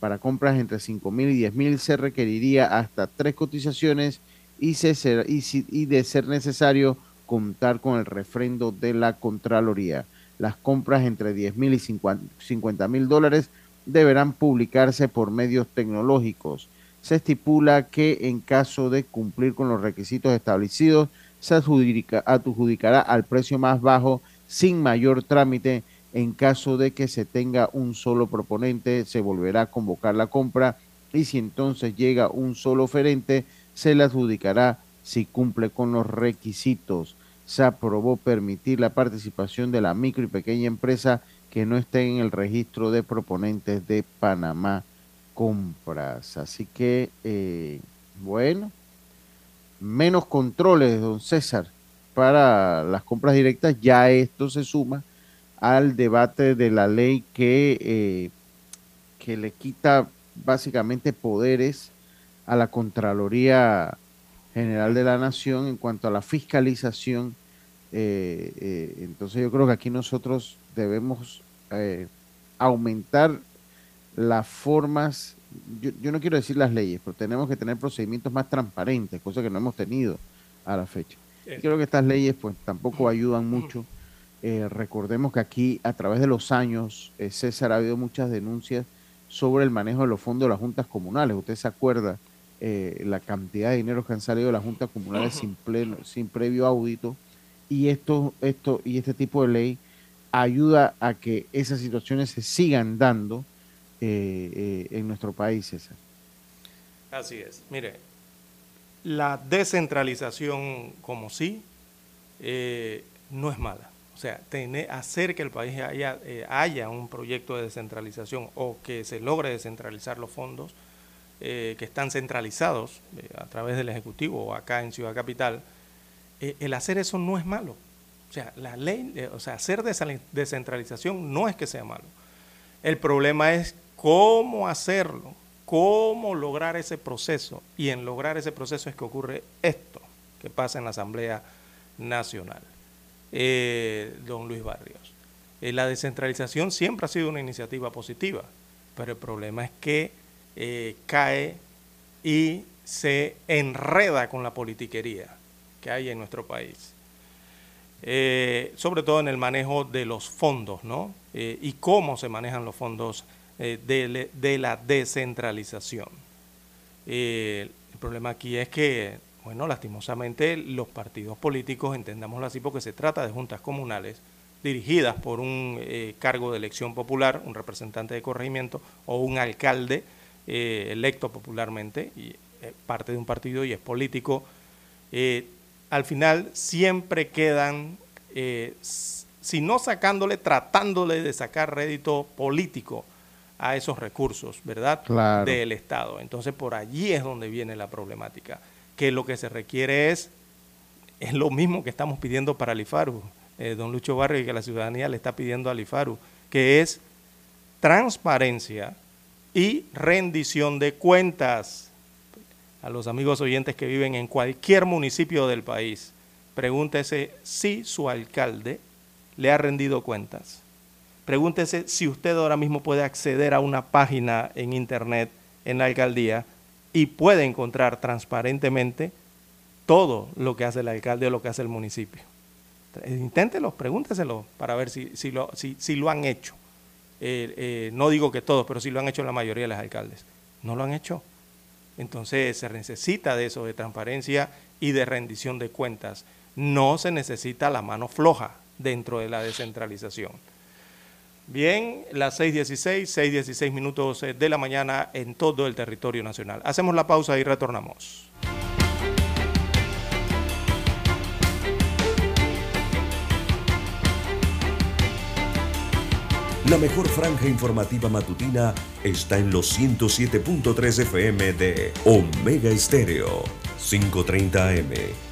Para compras entre 5 mil y 10 mil se requeriría hasta tres cotizaciones y, se y, si- de ser necesario contar con el refrendo de la Contraloría. Las compras entre 10 mil y 50 mil dólares deberán publicarse por medios tecnológicos. Se estipula que en caso de cumplir con los requisitos establecidos, se adjudica- adjudicará al precio más bajo sin mayor trámite. En caso de que se tenga un solo proponente, se volverá a convocar la compra y si entonces llega un solo oferente, se le adjudicará si cumple con los requisitos. Se aprobó permitir la participación de la micro y pequeña empresa que no esté en el registro de proponentes de Panamá Compras. Así que, eh, bueno, menos controles, don César, para las compras directas. Ya esto se suma al debate de la ley que, eh, que le quita básicamente poderes a la Contraloría General de la Nación en cuanto a la fiscalización. Eh, entonces yo creo que aquí nosotros debemos aumentar las formas, yo, yo no quiero decir las leyes, pero tenemos que tener procedimientos más transparentes, cosa que no hemos tenido a la fecha. Y creo que estas leyes pues tampoco ayudan mucho. Eh, recordemos que aquí a través de los años, eh, César, ha habido muchas denuncias sobre el manejo de los fondos de las juntas comunales. Usted se acuerda eh, la cantidad de dinero que han salido de las juntas comunales sin, pleno, sin previo audito y esto, esto y este tipo de ley ayuda a que esas situaciones se sigan dando eh, eh, en nuestro país, César. Así es. Mire, la descentralización como sí eh, no es mala. O sea, tener, hacer que el país haya, eh, haya un proyecto de descentralización o que se logre descentralizar los fondos eh, que están centralizados a través del Ejecutivo o acá en Ciudad Capital, el hacer eso no es malo. O sea, la ley, o sea, hacer descentralización no es que sea malo. El problema es cómo hacerlo, cómo lograr ese proceso. Y en lograr ese proceso es que ocurre esto que pasa en la Asamblea Nacional. Eh, don Luis Barrios. Eh, la descentralización siempre ha sido una iniciativa positiva, pero el problema es que eh, cae y se enreda con la politiquería que hay en nuestro país. Sobre todo en el manejo de los fondos, ¿no? Y cómo se manejan los fondos eh, de, la descentralización. Eh, el problema aquí es que, bueno, lastimosamente los partidos políticos, entendámoslo así, porque se trata de juntas comunales dirigidas por un eh, cargo de elección popular, un representante de corregimiento o un alcalde electo popularmente, y parte de un partido y es político, al final siempre quedan, si no sacándole, tratándole de sacar rédito político a esos recursos, ¿verdad? Claro. Del Estado. Entonces por allí es donde viene la problemática, que lo que se requiere es, es lo mismo que estamos pidiendo para el IFARU, eh, don Lucho Barrio, y que la ciudadanía le está pidiendo al IFARU, que es transparencia y rendición de cuentas a los amigos oyentes que viven en cualquier municipio del país, pregúntese si su alcalde le ha rendido cuentas. Pregúntese si usted ahora mismo puede acceder a una página en internet en la alcaldía y puede encontrar transparentemente todo lo que hace el alcalde o lo que hace el municipio. Inténtelo, pregúnteselo para ver si, si, lo, si, si lo han hecho. Eh, eh, no digo que todos, pero si lo han hecho la mayoría de los alcaldes. No lo han hecho. Entonces se necesita de eso, de transparencia y de rendición de cuentas. No se necesita la mano floja dentro de la descentralización. Bien, las 6.16, 6.16 minutos eh, de la mañana en todo el territorio nacional. Hacemos la pausa y retornamos. La mejor franja informativa matutina está en los 107.3 FM de Omega Estéreo. 5:30 AM.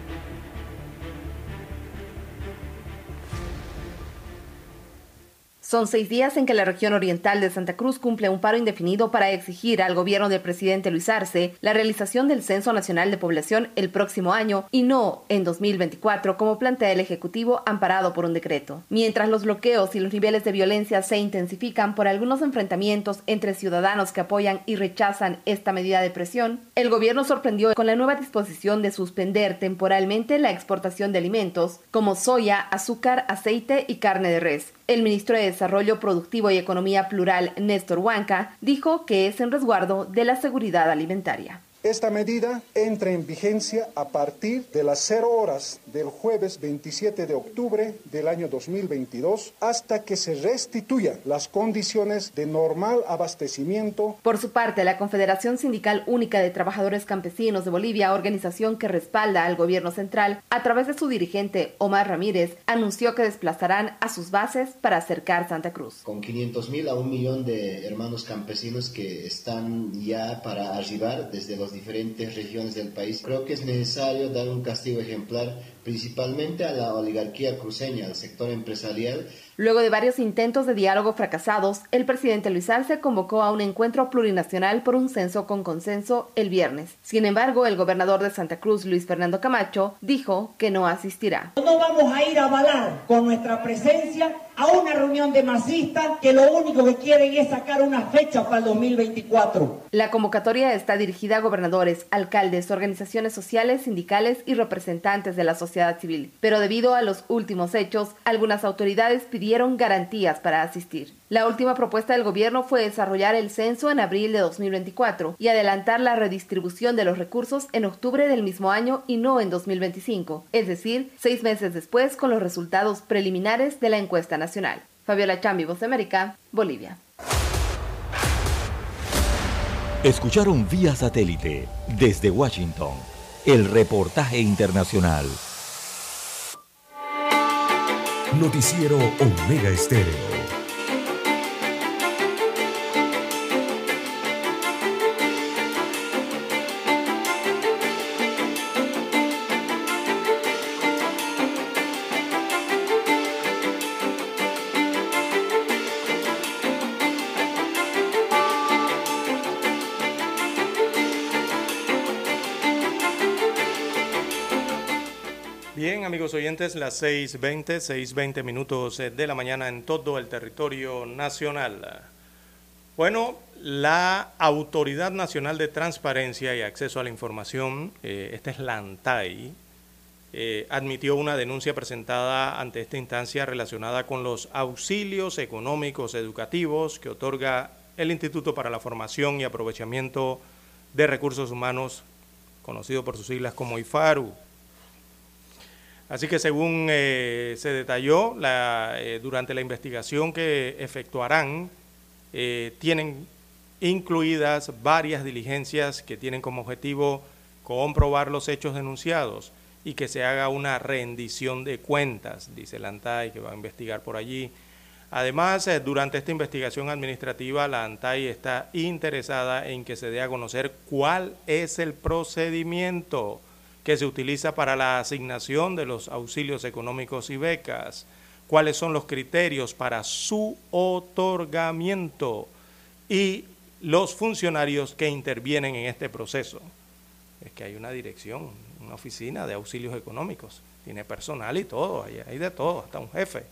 Son seis días en que la región oriental de Santa Cruz cumple un paro indefinido para exigir al gobierno del presidente Luis Arce la realización del Censo Nacional de Población el próximo año y no en 2024 como plantea el Ejecutivo amparado por un decreto. Mientras los bloqueos y los niveles de violencia se intensifican por algunos enfrentamientos entre ciudadanos que apoyan y rechazan esta medida de presión, el gobierno sorprendió con la nueva disposición de suspender temporalmente la exportación de alimentos como soya, azúcar, aceite y carne de res. El ministro de Desarrollo Productivo y Economía Plural, Néstor Huanca, dijo que es en resguardo de la seguridad alimentaria. Esta medida entra en vigencia a partir de las 0 horas del jueves 27 de octubre del año 2022 hasta que se restituyan las condiciones de normal abastecimiento. Por su parte, la Confederación Sindical Única de Trabajadores Campesinos de Bolivia, organización que respalda al gobierno central, a través de su dirigente Omar Ramírez, anunció que desplazarán a sus bases para acercar Santa Cruz. Con 500 mil a un millón de hermanos campesinos que están ya para arribar desde las diferentes regiones del país, creo que es necesario dar un castigo ejemplar principalmente a la oligarquía cruceña, al sector empresarial. Luego de varios intentos de diálogo fracasados, el presidente Luis Arce convocó a un encuentro plurinacional por un censo con consenso el viernes. Sin embargo, el gobernador de Santa Cruz, Luis Fernando Camacho, dijo que no asistirá. No vamos a ir a avalar con nuestra presencia a una reunión de masistas que lo único que quieren es sacar una fecha para el 2024. La convocatoria está dirigida a gobernadores, alcaldes, organizaciones sociales, sindicales y representantes de la sociedad civil. Pero debido a los últimos hechos, algunas autoridades pidieron garantías para asistir. La última propuesta del gobierno fue desarrollar el censo en abril de 2024 y adelantar la redistribución de los recursos en octubre del mismo año y no en 2025, es decir, seis meses después con los resultados preliminares de la encuesta nacional. Fabiola Chambi, Voz de América, Bolivia. Escucharon vía satélite desde Washington el reportaje internacional. Noticiero Omega Estéreo. Oyentes, las 6.20, 6.20 minutos de la mañana en todo el territorio nacional. Bueno, la Autoridad Nacional de Transparencia y Acceso a la Información, eh, esta es la ANTAI, eh, admitió una denuncia presentada ante esta instancia relacionada con los auxilios económicos educativos que otorga el Instituto para la Formación y Aprovechamiento de Recursos Humanos, conocido por sus siglas como IFARU. Así que según eh, se detalló la, eh, durante la investigación que efectuarán, eh, tienen incluidas varias diligencias que tienen como objetivo comprobar los hechos denunciados y que se haga una rendición de cuentas, dice la ANTAI, que va a investigar por allí. Además, durante esta investigación administrativa, la ANTAI está interesada en que se dé a conocer cuál es el procedimiento que se utiliza para la asignación de los auxilios económicos y becas, cuáles son los criterios para su otorgamiento y los funcionarios que intervienen en este proceso. Es que hay una dirección, una oficina de auxilios económicos, tiene personal y todo, hay, de todo, hasta un jefe.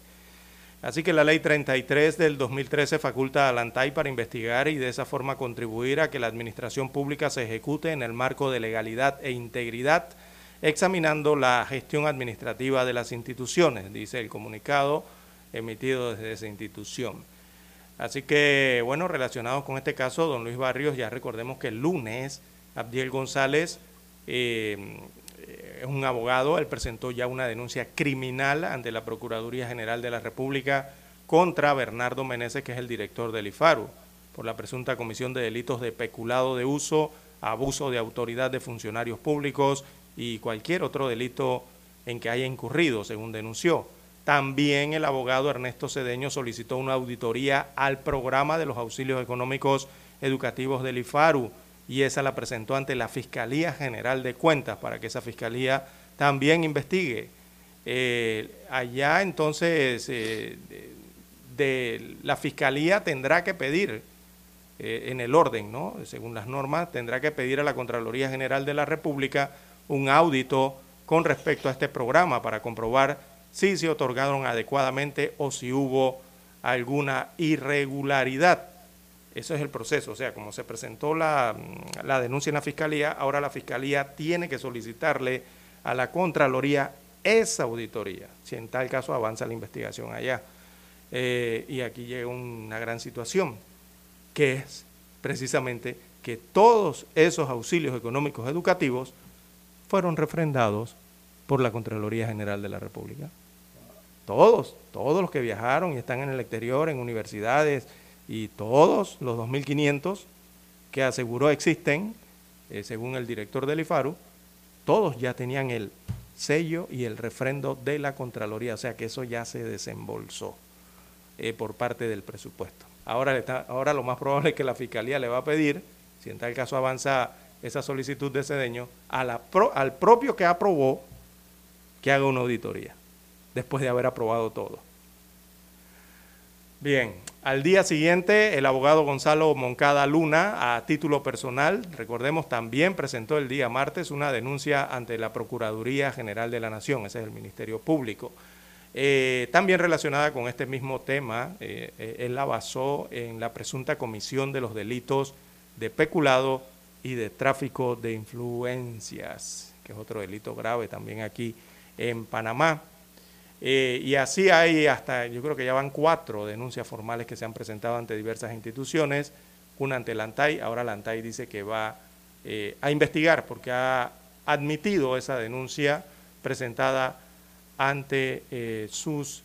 Así que la ley 33 del 2013 faculta a la para investigar y de esa forma contribuir a que la administración pública se ejecute en el marco de legalidad e integridad, examinando la gestión administrativa de las instituciones, dice el comunicado emitido desde esa institución. Así que, bueno, relacionados con este caso, don Luis Barrios, ya recordemos que el lunes Abdiel González eh, es un abogado, él presentó ya una denuncia criminal ante la Procuraduría General de la República contra Bernardo Meneses, que es el director del IFARU, por la presunta comisión de delitos de peculado de uso, abuso de autoridad de funcionarios públicos y cualquier otro delito en que haya incurrido, según denunció. También el abogado Ernesto Cedeño solicitó una auditoría al programa de los auxilios económicos educativos del IFARU, y esa la presentó ante la Fiscalía General de Cuentas para que esa Fiscalía también investigue. Eh, allá entonces eh, la Fiscalía tendrá que pedir eh, en el orden, ¿no? según las normas, tendrá que pedir a la Contraloría General de la República un audito con respecto a este programa para comprobar si se otorgaron adecuadamente o si hubo alguna irregularidad. Eso es el proceso, o sea, como se presentó la, la, denuncia en la Fiscalía, ahora la Fiscalía tiene que solicitarle a la Contraloría esa auditoría, si en tal caso avanza la investigación allá. Eh, y aquí llega una gran situación, que es precisamente que todos esos auxilios económicos educativos fueron refrendados por la Contraloría General de la República. Todos, todos los que viajaron y están en el exterior, en universidades, y todos los 2.500 que aseguró existen, eh, según el director del IFARU, todos ya tenían el sello y el refrendo de la Contraloría, o sea que eso ya se desembolsó eh, por parte del presupuesto. Ahora, está, ahora lo más probable es que la Fiscalía le va a pedir, si en tal caso avanza esa solicitud de Cedeño, al propio que aprobó que haga una auditoría, después de haber aprobado todo. Bien, al día siguiente, el abogado Gonzalo Moncada Luna, a título personal, recordemos, también presentó el día martes una denuncia ante la Procuraduría General de la Nación, ese es el Ministerio Público. Eh, también relacionada con este mismo tema, eh, eh, él la basó en la presunta comisión de los delitos de peculado y de tráfico de influencias, que es otro delito grave también aquí en Panamá. Eh, y así hay hasta, yo creo que ya van cuatro denuncias formales que se han presentado ante diversas instituciones, una ante la ANTAI, ahora la ANTAI dice que va eh, a investigar porque ha admitido esa denuncia presentada ante eh, sus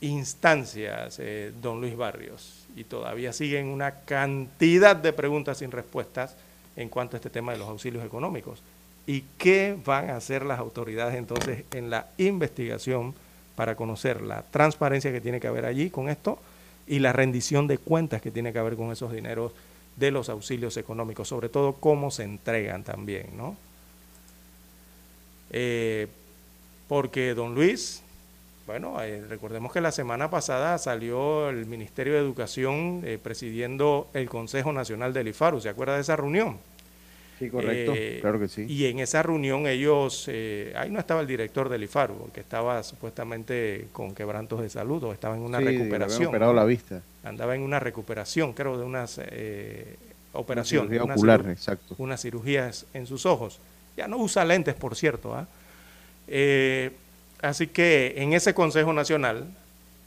instancias, don Luis Barrios. Y todavía siguen una cantidad de preguntas sin respuestas en cuanto a este tema de los auxilios económicos. ¿Y qué van a hacer las autoridades entonces en la investigación para conocer la transparencia que tiene que haber allí con esto y la rendición de cuentas que tiene que haber con esos dineros de los auxilios económicos, sobre todo cómo se entregan también, ¿no? Eh, porque don Luis, bueno, eh, recordemos que la semana pasada salió el Ministerio de Educación eh, presidiendo el Consejo Nacional del IFARU, ¿se acuerda de esa reunión? Sí, correcto, Eh, claro que sí. Y en esa reunión ellos, eh, ahí no estaba el director del IFARU, que estaba supuestamente con quebrantos de salud o estaba en una Sí, recuperación. operado ¿no? la vista. Andaba en una recuperación, creo, de unas eh, operaciones. cirugía una ocular, ciru- exacto. Unas cirugías en sus ojos. Ya no usa lentes, por cierto. ¿ah? Eh, así que en ese Consejo Nacional,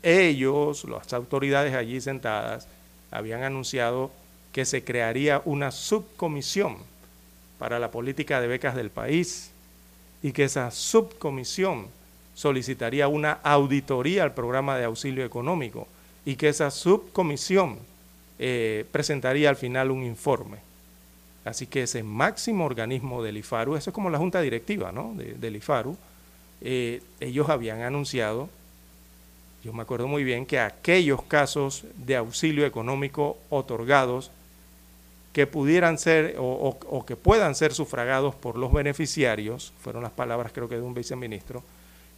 ellos, las autoridades allí sentadas, habían anunciado que se crearía una subcomisión para la política de becas del país y que esa subcomisión solicitaría una auditoría al programa de auxilio económico y que esa subcomisión eh, presentaría al final un informe. Así que ese máximo organismo del IFARU, eso es como la junta directiva ¿no? de- del IFARU, eh, ellos habían anunciado, yo me acuerdo muy bien, que aquellos casos de auxilio económico otorgados que pudieran ser o, que puedan ser sufragados por los beneficiarios, fueron las palabras creo que de un viceministro,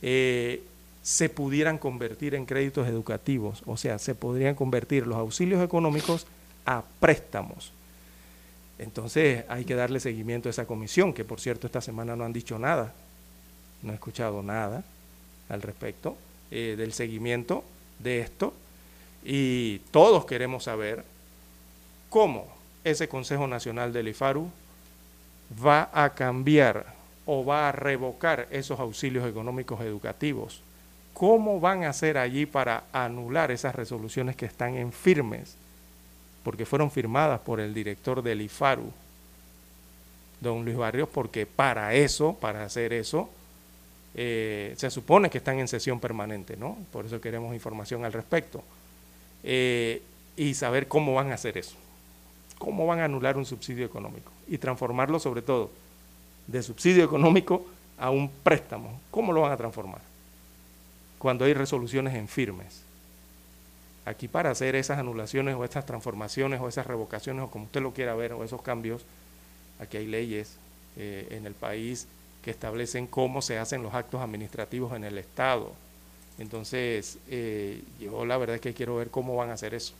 eh, se pudieran convertir en créditos educativos, o sea, se podrían convertir los auxilios económicos a préstamos. Entonces hay que darle seguimiento a esa comisión, que por cierto esta semana no han dicho nada, no he escuchado nada al respecto eh, del seguimiento de esto y todos queremos saber cómo ese Consejo Nacional del IFARU va a cambiar o va a revocar esos auxilios económicos educativos. ¿Cómo van a hacer allí para anular esas resoluciones que están en firmes? Porque fueron firmadas por el director del IFARU, don Luis Barrios, porque para eso, para hacer eso, eh, se supone que están en sesión permanente, ¿no? Por eso queremos información al respecto. Eh, y saber cómo van a hacer eso. ¿Cómo van a anular un subsidio económico? Y transformarlo sobre todo de subsidio económico a un préstamo. ¿Cómo lo van a transformar? Cuando hay resoluciones en firmes. Aquí para hacer esas anulaciones o estas transformaciones o esas revocaciones o como usted lo quiera ver o esos cambios, aquí hay leyes eh, en el país que establecen cómo se hacen los actos administrativos en el Estado. Entonces, eh, yo la verdad es que quiero ver cómo van a hacer eso.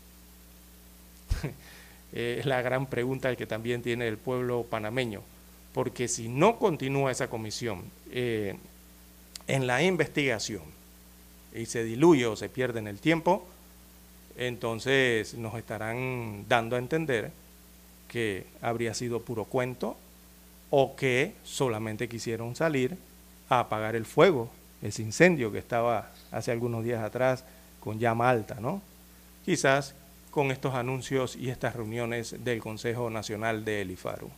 Eh, es la gran pregunta que también tiene el pueblo panameño, porque si no continúa esa comisión eh, en la investigación y se diluye o se pierde en el tiempo, entonces nos estarán dando a entender que habría sido puro cuento o que solamente quisieron salir a apagar el fuego, ese incendio que estaba hace algunos días atrás con llama alta, ¿no? Quizás con estos anuncios y estas reuniones del Consejo Nacional del IFARU.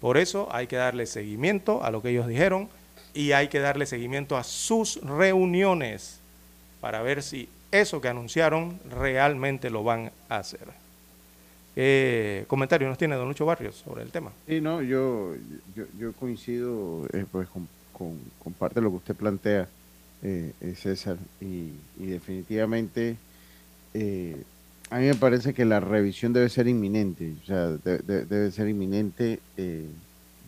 Por eso hay que darle seguimiento a lo que ellos dijeron y hay que darle seguimiento a sus reuniones para ver si eso que anunciaron realmente lo van a hacer. ¿Qué comentario nos tiene Don Lucho Barrios sobre el tema? Sí, no, yo, yo, coincido eh, pues, con, parte de lo que usted plantea, eh, eh, César, y, y definitivamente eh, a mí me parece que la revisión debe ser inminente, o sea, de- de- debe ser inminente. eh,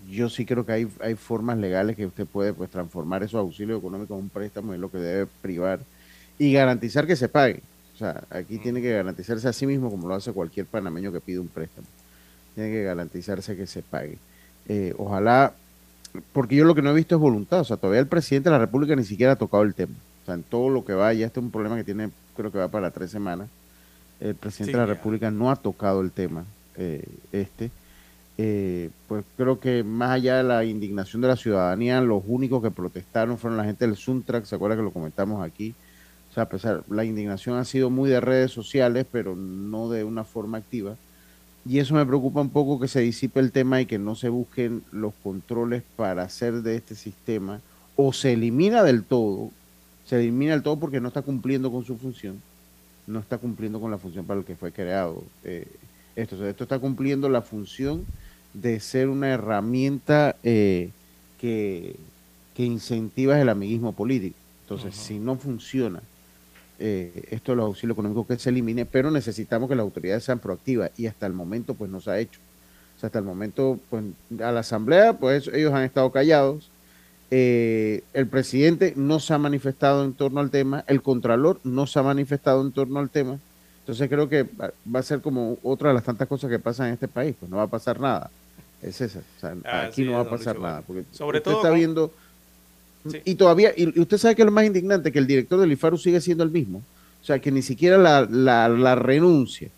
yo sí creo que hay, hay formas legales que usted puede pues transformar esos auxilios económicos en un préstamo, es lo que debe privar y garantizar que se pague. O sea, aquí tiene que garantizarse a sí mismo como lo hace cualquier panameño que pide un préstamo. Tiene que garantizarse que se pague. Eh, ojalá, porque yo lo que no he visto es voluntad. O sea, todavía el presidente de la República ni siquiera ha tocado el tema. O sea, en todo lo que va, ya este es un problema que tiene, creo que va para tres semanas. El presidente Sí, de la. República no ha tocado el tema eh, este. eh, pues creo que más allá de la indignación de la ciudadanía, los únicos que protestaron fueron la gente del Suntrack, ¿se acuerda que lo comentamos aquí? O sea, a pesar, la indignación ha sido muy de redes sociales, pero no de una forma activa. Y eso me preocupa un poco que se disipe el tema y que no se busquen los controles para hacer de este sistema, o se elimina del todo, se elimina del todo porque no está cumpliendo con su función, no está cumpliendo con la función para la que fue creado. eh, esto, O sea, esto está cumpliendo la función de ser una herramienta eh, que, que incentiva el amiguismo político. Entonces, si no funciona eh, esto de los auxilios económicos que se elimine, pero necesitamos que las autoridades sean proactivas y hasta el momento pues no se ha hecho. O sea, hasta el momento, pues a la asamblea, pues ellos han estado callados. Eh, el presidente no se ha manifestado en torno al tema, el contralor no se ha manifestado en torno al tema. Entonces creo que va a ser como otra de las tantas cosas que pasan en este país, pues no va a pasar nada. Es esa, o sea, Así aquí no va a pasar nada, porque Sobre usted todo está con- viendo y todavía, y usted sabe que es lo más indignante, que el director del IFARU sigue siendo el mismo. O sea, que ni siquiera la, la, la renuncia,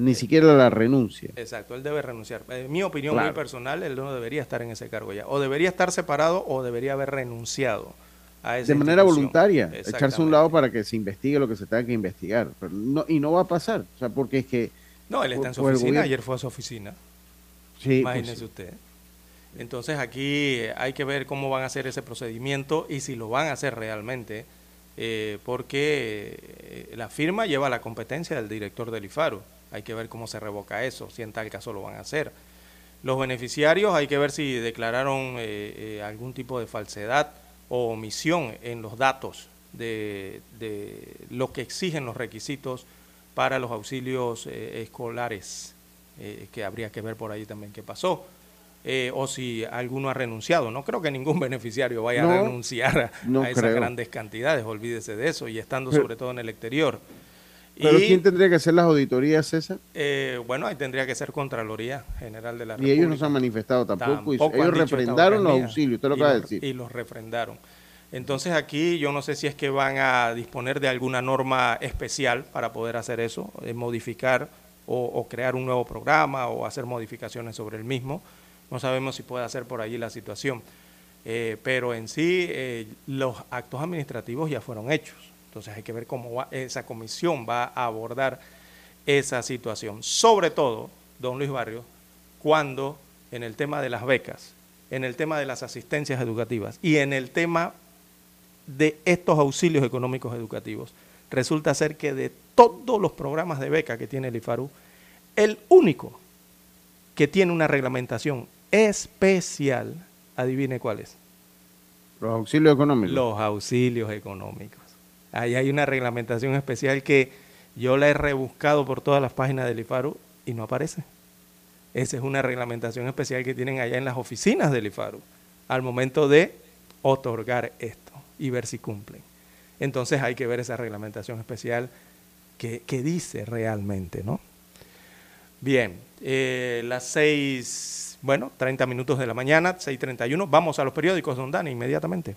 ni siquiera la renuncia. Exacto, él debe renunciar. En mi opinión Claro. muy personal, él no debería estar en ese cargo ya. O debería estar separado o debería haber renunciado a esa De manera voluntaria, echarse a un lado para que se investigue lo que se tenga que investigar. Pero no, y no va a pasar, o sea, porque es que... No, él está en su oficina, ayer fue a su oficina. Sí, pues Imagínese usted. Entonces aquí eh, hay que ver cómo van a hacer ese procedimiento y si lo van a hacer realmente, eh, porque eh, la firma lleva la competencia del director del IFARU. Hay que ver cómo se revoca eso, si en tal caso lo van a hacer. Los beneficiarios hay que ver si declararon eh, eh, algún tipo de falsedad o omisión en los datos de, de lo que exigen los requisitos para los auxilios eh, escolares, que habría que ver por ahí también qué pasó. Eh, o si alguno ha renunciado. No creo que ningún beneficiario vaya No, a renunciar a, no a esas creo. grandes cantidades, olvídese de eso, y estando sobre todo en el exterior. Pero y, ¿quién tendría que hacer las auditorías, César? eh, bueno, ahí tendría que ser Contraloría General de la Y República. ellos no se han manifestado tampoco. y Tampoco ellos refrendaron los auxilios, usted lo Y acaba de decir. Y los refrendaron. Entonces aquí yo no sé si es que van a disponer de alguna norma especial para poder hacer eso, eh, modificar o, o crear un nuevo programa o hacer modificaciones sobre el mismo. No sabemos si puede hacer por allí la situación. Eh, pero en sí eh, los actos administrativos ya fueron hechos. Entonces hay que ver cómo va- esa comisión va a abordar esa situación. Sobre todo, don Luis Barrio, cuando en el tema de las becas, en el tema de las asistencias educativas y en el tema de estos auxilios económicos educativos, resulta ser que de todos los programas de beca que tiene el IFARU, el único que tiene una reglamentación especial, adivine cuál es. Los auxilios económicos. Los auxilios económicos. Ahí hay una reglamentación especial que yo la he rebuscado por todas las páginas del IFARU y no aparece. Esa es una reglamentación especial que tienen allá en las oficinas del IFARU al momento de otorgar esto y ver si cumplen. Entonces hay que ver esa reglamentación especial que, dice realmente, ¿no? Bien, eh, las seis, bueno, 30 minutos de la mañana, 6.31. Vamos a los periódicos, don Dani, inmediatamente.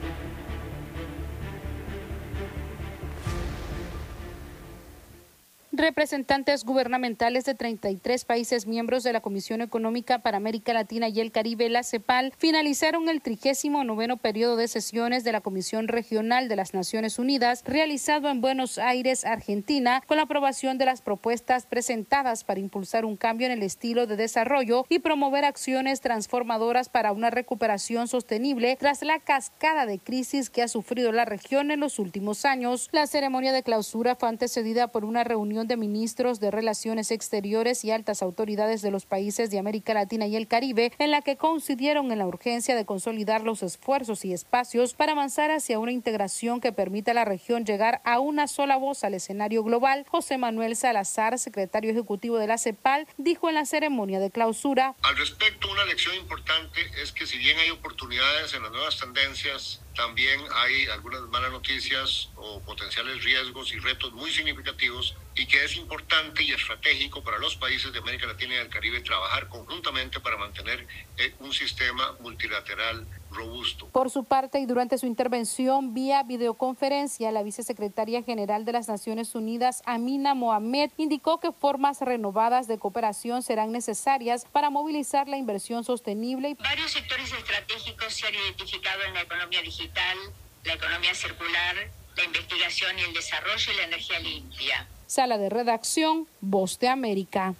Representantes gubernamentales de 33 países miembros de la Comisión Económica para América Latina y el Caribe, la CEPAL, finalizaron el 39 periodo de sesiones de la Comisión Regional de las Naciones Unidas realizado en Buenos Aires, Argentina, con la aprobación de las propuestas presentadas para impulsar un cambio en el estilo de desarrollo y promover acciones transformadoras para una recuperación sostenible tras la cascada de crisis que ha sufrido la región en los últimos años. La ceremonia de clausura fue antecedida por una reunión de ministros de Relaciones Exteriores y altas autoridades de los países de América Latina y el Caribe, en la que coincidieron en la urgencia de consolidar los esfuerzos y espacios para avanzar hacia una integración que permita a la región llegar a una sola voz al escenario global. José Manuel Salazar, secretario ejecutivo de la CEPAL, dijo en la ceremonia de clausura. Al respecto, una lección importante es que si bien hay oportunidades en las nuevas tendencias, también hay algunas malas noticias o potenciales riesgos y retos muy significativos y que es importante y estratégico para los países de América Latina y del Caribe trabajar conjuntamente para mantener eh, un sistema multilateral robusto. Por su parte y durante su intervención vía videoconferencia, la vicesecretaria general de las Naciones Unidas, Amina Mohamed, indicó que formas renovadas de cooperación serán necesarias para movilizar la inversión sostenible. Varios sectores estratégicos se han identificado en la economía digital, la economía circular, la investigación y el desarrollo y la energía limpia. Sala de redacción, Voz de América.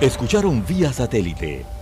Escucharon vía satélite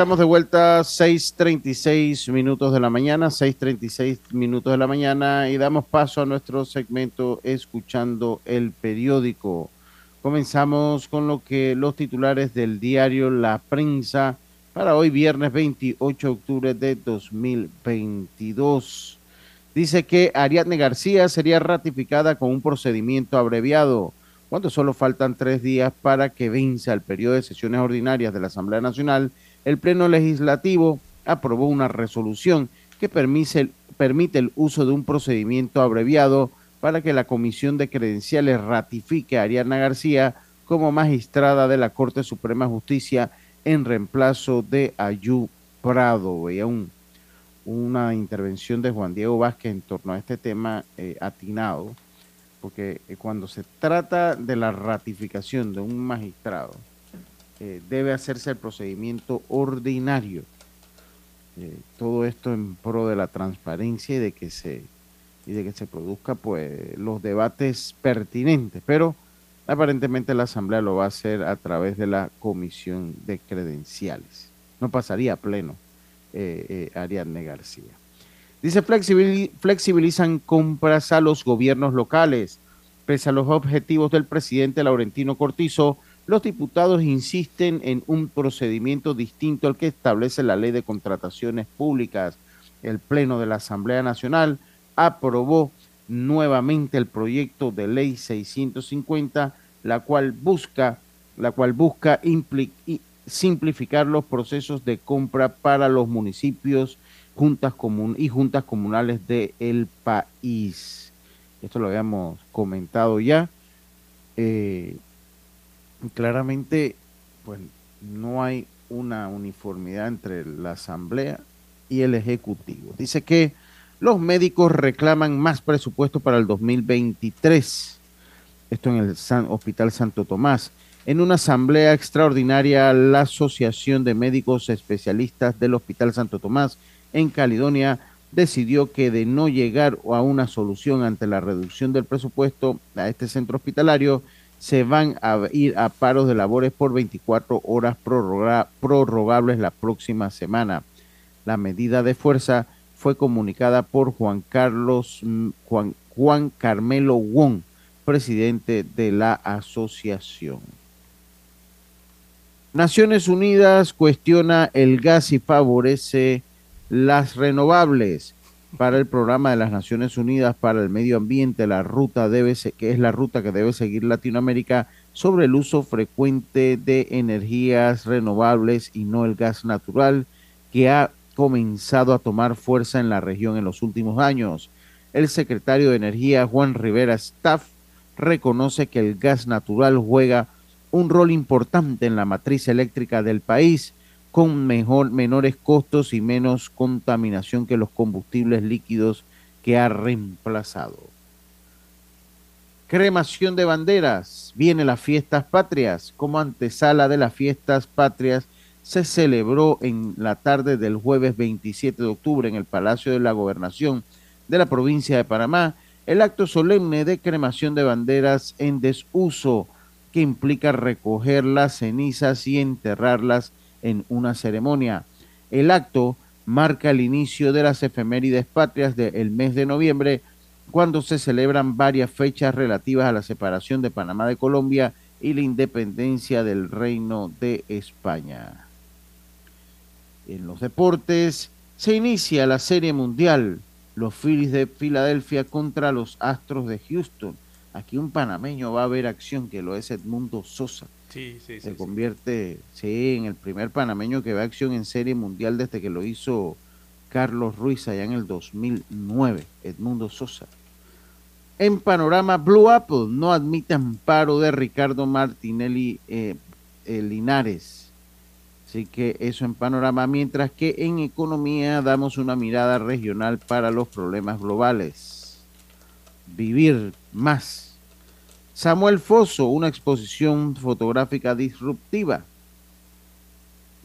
Estamos de vuelta 6.36 minutos de la mañana, 6.36 minutos de la mañana y damos paso a nuestro segmento Escuchando el periódico. Comenzamos con lo que los titulares del diario La Prensa para hoy viernes 28 de octubre de 2022. Dice que Ariadne García sería ratificada con un procedimiento abreviado cuando solo faltan tres días para que venza el periodo de sesiones ordinarias de la Asamblea Nacional, el Pleno Legislativo aprobó una resolución que permite, permite el uso de un procedimiento abreviado para que la Comisión de Credenciales ratifique a Ariana García como magistrada de la Corte Suprema de Justicia en reemplazo de Ayú Prado. Veía un, una intervención de Juan Diego Vázquez en torno a este tema eh, atinado porque eh, cuando se trata de la ratificación de un magistrado, eh, debe hacerse el procedimiento ordinario. Eh, todo esto en pro de la transparencia y de que se y de que se produzca pues los debates pertinentes, pero aparentemente la asamblea lo va a hacer a través de la comisión de credenciales. No pasaría a pleno Ariadne García. Dice, flexibilizan compras a los gobiernos locales. Pese a los objetivos del presidente Laurentino Cortizo, los diputados insisten en un procedimiento distinto al que establece la ley de contrataciones públicas. El Pleno de la Asamblea Nacional aprobó nuevamente el proyecto de ley 650, la cual busca, la cual busca simplificar los procesos de compra para los municipios juntas comun y juntas comunales del el país. Esto lo habíamos comentado ya. Eh, claramente, pues no hay una uniformidad entre la Asamblea y el Ejecutivo. Dice que los médicos reclaman más presupuesto para el 2023. Esto en el Hospital Santo Tomás. En una asamblea extraordinaria, la Asociación de Médicos Especialistas del Hospital Santo Tomás en Caledonia decidió que de no llegar a una solución ante la reducción del presupuesto a este centro hospitalario, se van a ir a paros de labores por 24 horas prorroga- prorrogables la próxima semana. La medida de fuerza fue comunicada por Juan Carlos mm, Juan, Juan Carmelo Wong, presidente de la asociación. Naciones Unidas cuestiona el gas y favorece las renovables para el programa de las Naciones Unidas para el Medio Ambiente, la ruta debe que es la ruta que debe seguir Latinoamérica sobre el uso frecuente de energías renovables y no el gas natural que ha comenzado a tomar fuerza en la región en los últimos años. El secretario de Energía, Juan Rivera Staff, reconoce que el gas natural juega un rol importante en la matriz eléctrica del país, con mejor, menores costos y menos contaminación que los combustibles líquidos que ha reemplazado. Cremación de banderas. Viene las fiestas patrias. Como antesala de las fiestas patrias, se celebró en la tarde del jueves 27 de octubre en el Palacio de la Gobernación de la provincia de Panamá el acto solemne de cremación de banderas en desuso que implica recoger las cenizas y enterrarlas en una ceremonia. El acto marca el inicio de las efemérides patrias del mes de noviembre, cuando se celebran varias fechas relativas a la separación de Panamá de Colombia y la independencia del Reino de España. En los deportes se inicia la Serie Mundial, los Phillies de Filadelfia contra los Astros de Houston. Aquí un panameño va a ver acción, que lo es Edmundo Sosa. Sí, sí. Se sí. convierte, sí, en el primer panameño que ve acción en Serie Mundial desde que lo hizo Carlos Ruiz allá en el 2009, Edmundo Sosa. En panorama, Blue Apple no admite amparo de Ricardo Martinelli eh, eh, Linares. Así que eso en panorama, mientras que en economía damos una mirada regional para los problemas globales. Vivir más. Samuel Foso, una exposición fotográfica disruptiva.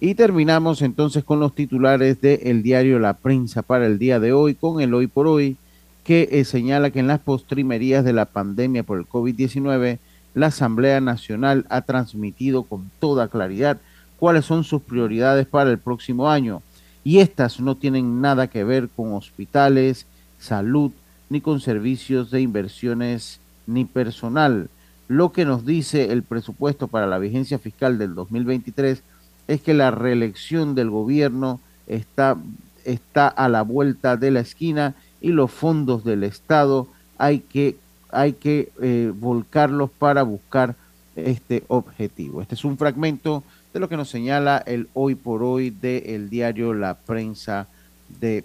Y terminamos entonces con los titulares del diario La Prensa para el día de hoy, con el hoy por hoy, que eh, señala que en las postrimerías de la pandemia por el COVID-19, la Asamblea Nacional ha transmitido con toda claridad cuáles son sus prioridades para el próximo año. Y estas no tienen nada que ver con hospitales, salud, ni con servicios de inversiones, ni personal. Lo que nos dice el presupuesto para la vigencia fiscal del 2023 es que la reelección del gobierno está, está a la vuelta de la esquina y los fondos del Estado hay que, hay que eh, volcarlos para buscar este objetivo. Este es un fragmento de lo que nos señala el hoy por hoy del diario La Prensa de,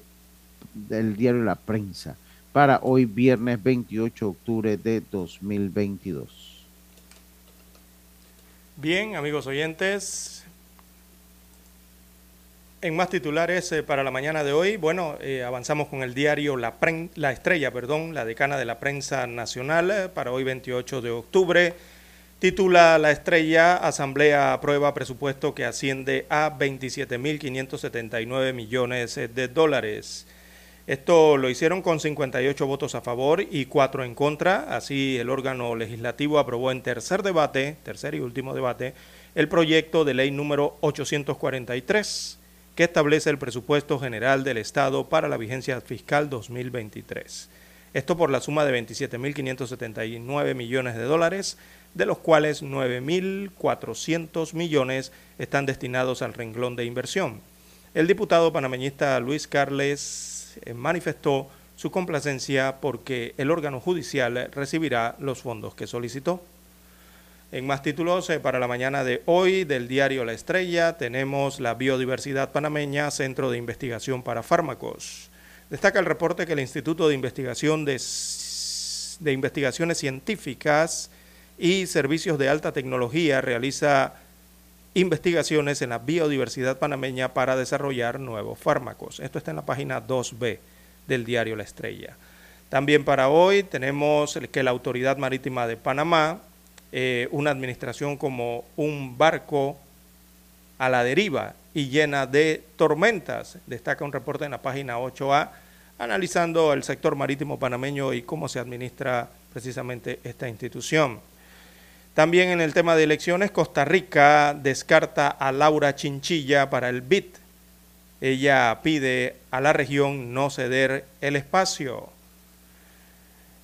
del diario La Prensa para hoy viernes 28 de octubre de 2022. Bien, amigos oyentes, en más titulares eh, para la mañana de hoy, bueno, eh, avanzamos con el diario La, Pren- La Estrella, perdón, la decana de la prensa nacional, eh, para hoy 28 de octubre. Titula La Estrella, Asamblea aprueba presupuesto que asciende a 27.579 millones de dólares. Esto lo hicieron con 58 votos a favor y 4 en contra. Así el órgano legislativo aprobó en tercer debate, tercer y último debate, el proyecto de ley número 843 que establece el presupuesto general del Estado para la vigencia fiscal 2023. Esto por la suma de 27.579 millones de dólares, de los cuales 9.400 millones están destinados al renglón de inversión. El diputado panameñista Luis Carles eh, manifestó su complacencia porque el órgano judicial recibirá los fondos que solicitó. En más títulos, eh, para la mañana de hoy del diario La Estrella tenemos la biodiversidad panameña, Centro de Investigación para Fármacos. Destaca el reporte que el Instituto de Investigación de, Investigaciones Científicas y Servicios de Alta Tecnología realiza investigaciones en la biodiversidad panameña para desarrollar nuevos fármacos. Esto está en la página 2B del diario La Estrella. También para hoy tenemos que la Autoridad Marítima de Panamá, eh, una administración como un barco a la deriva y llena de tormentas. Destaca un reporte en la página 8A analizando el sector marítimo panameño y cómo se administra precisamente esta institución. También en el tema de elecciones, Costa Rica descarta a Laura Chinchilla para el BIT. Ella pide a la región no ceder el espacio.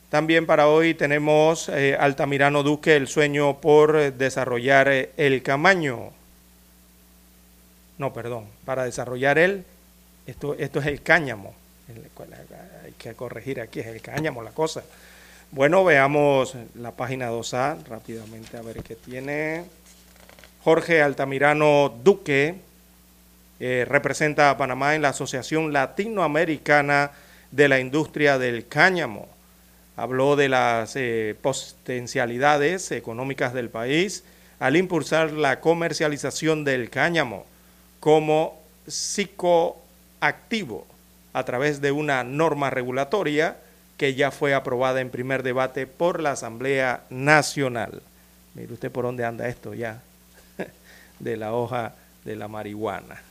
También para hoy tenemos eh, Altamirano Duque, el sueño por desarrollar eh, el Camaño. No, perdón, para desarrollar el, esto, esto es el cáñamo. Hay que corregir aquí, es el cáñamo la cosa. Bueno, veamos la página 2A rápidamente a ver qué tiene. Jorge Altamirano Duque eh, representa a Panamá en la Asociación Latinoamericana de la Industria del Cáñamo. Habló de las eh, potencialidades económicas del país al impulsar la comercialización del cáñamo como psicoactivo a través de una norma regulatoria que ya fue aprobada en primer debate por la Asamblea Nacional. Mire usted por dónde anda esto ya, de la hoja de la marihuana.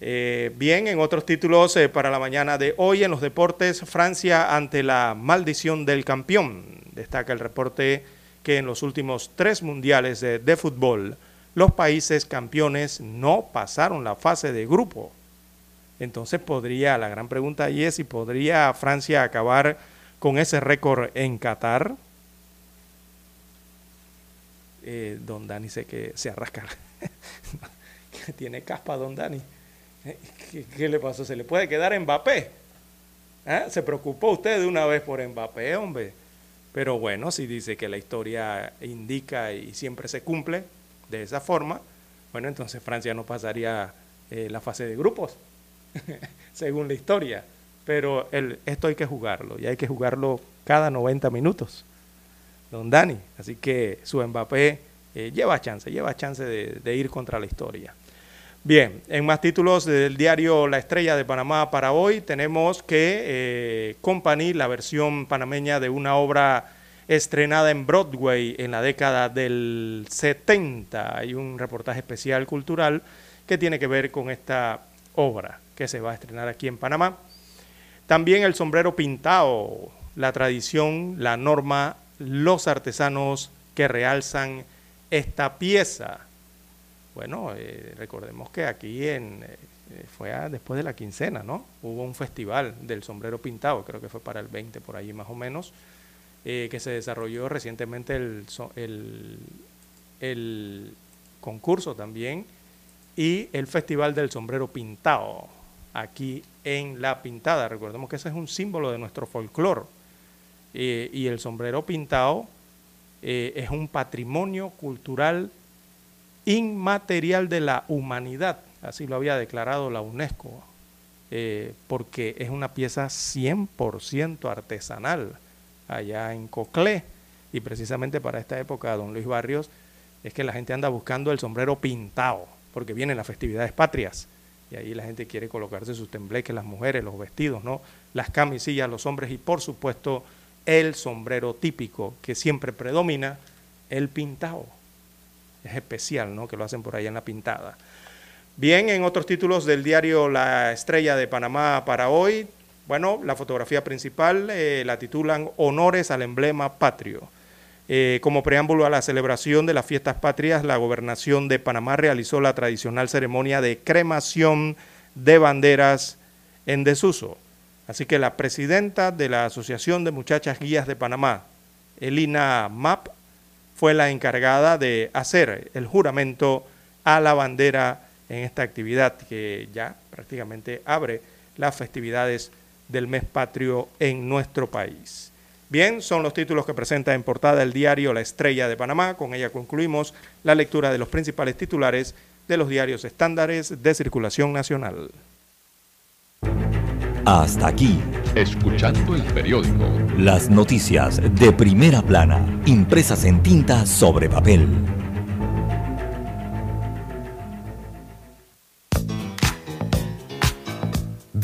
Eh, bien, en otros títulos eh, para la mañana de hoy en los deportes, Francia ante la maldición del campeón. Destaca el reporte que en los últimos tres mundiales de, de fútbol, los países campeones no pasaron la fase de grupo. Entonces podría, la gran pregunta ahí es si podría Francia acabar con ese récord en Qatar. Eh, don Dani sé que se arrasca. Tiene caspa Don Dani. ¿Qué, ¿Qué, le pasó? ¿Se le puede quedar Mbappé? ¿Ah? ¿Se preocupó usted de una vez por Mbappé, hombre? Pero bueno, si dice que la historia indica y siempre se cumple de esa forma, bueno, entonces Francia no pasaría eh, la fase de grupos, según la historia. Pero el, esto hay que jugarlo, y hay que jugarlo cada 90 minutos, don Dani. Así que su Mbappé eh, lleva chance, lleva chance de, ir contra la historia. Bien, en más títulos del diario La Estrella de Panamá para hoy tenemos que eh, Company, la versión panameña de una obra estrenada en Broadway en la década del 70. Hay un reportaje especial cultural que tiene que ver con esta obra que se va a estrenar aquí en Panamá. También el sombrero pintado, la tradición, la norma, los artesanos que realzan esta pieza bueno, eh, recordemos que aquí en, eh, fue después de la quincena, ¿no? Hubo un festival del sombrero pintado, creo que fue para el 20 por ahí más o menos, eh, que se desarrolló recientemente el, el, concurso también y el festival del sombrero pintado aquí en La Pintada. Recordemos que ese es un símbolo de nuestro folclore y el sombrero pintado es un patrimonio cultural inmaterial de la humanidad, así lo había declarado la UNESCO, eh, porque es una pieza 100% artesanal allá en Coclé. Y precisamente para esta época, don Luis Barrios, es que la gente anda buscando el sombrero pintado, porque vienen las festividades patrias. Y ahí la gente quiere colocarse sus tembleques, las mujeres, los vestidos, ¿no? Las camisillas, los hombres y por supuesto el sombrero típico que siempre predomina, el pintado es especial, ¿no? Que lo hacen por ahí en la pintada. Bien, en otros títulos del diario La Estrella de Panamá para hoy, bueno, la fotografía principal eh, la titulan Honores al emblema patrio. Eh, como preámbulo a la celebración de las fiestas patrias, la gobernación de Panamá realizó la tradicional ceremonia de cremación de banderas en desuso. Así que la presidenta de la Asociación de Muchachas Guías de Panamá, Elina Map, fue la encargada de hacer el juramento a la bandera en esta actividad que ya prácticamente abre las festividades del mes patrio en nuestro país. Bien, son los títulos que presenta en portada el diario La Estrella de Panamá. Con ella concluimos la lectura de los principales titulares de los diarios estándares de circulación nacional. Hasta aquí. Escuchando el periódico. Las noticias de primera plana, impresas en tinta sobre papel.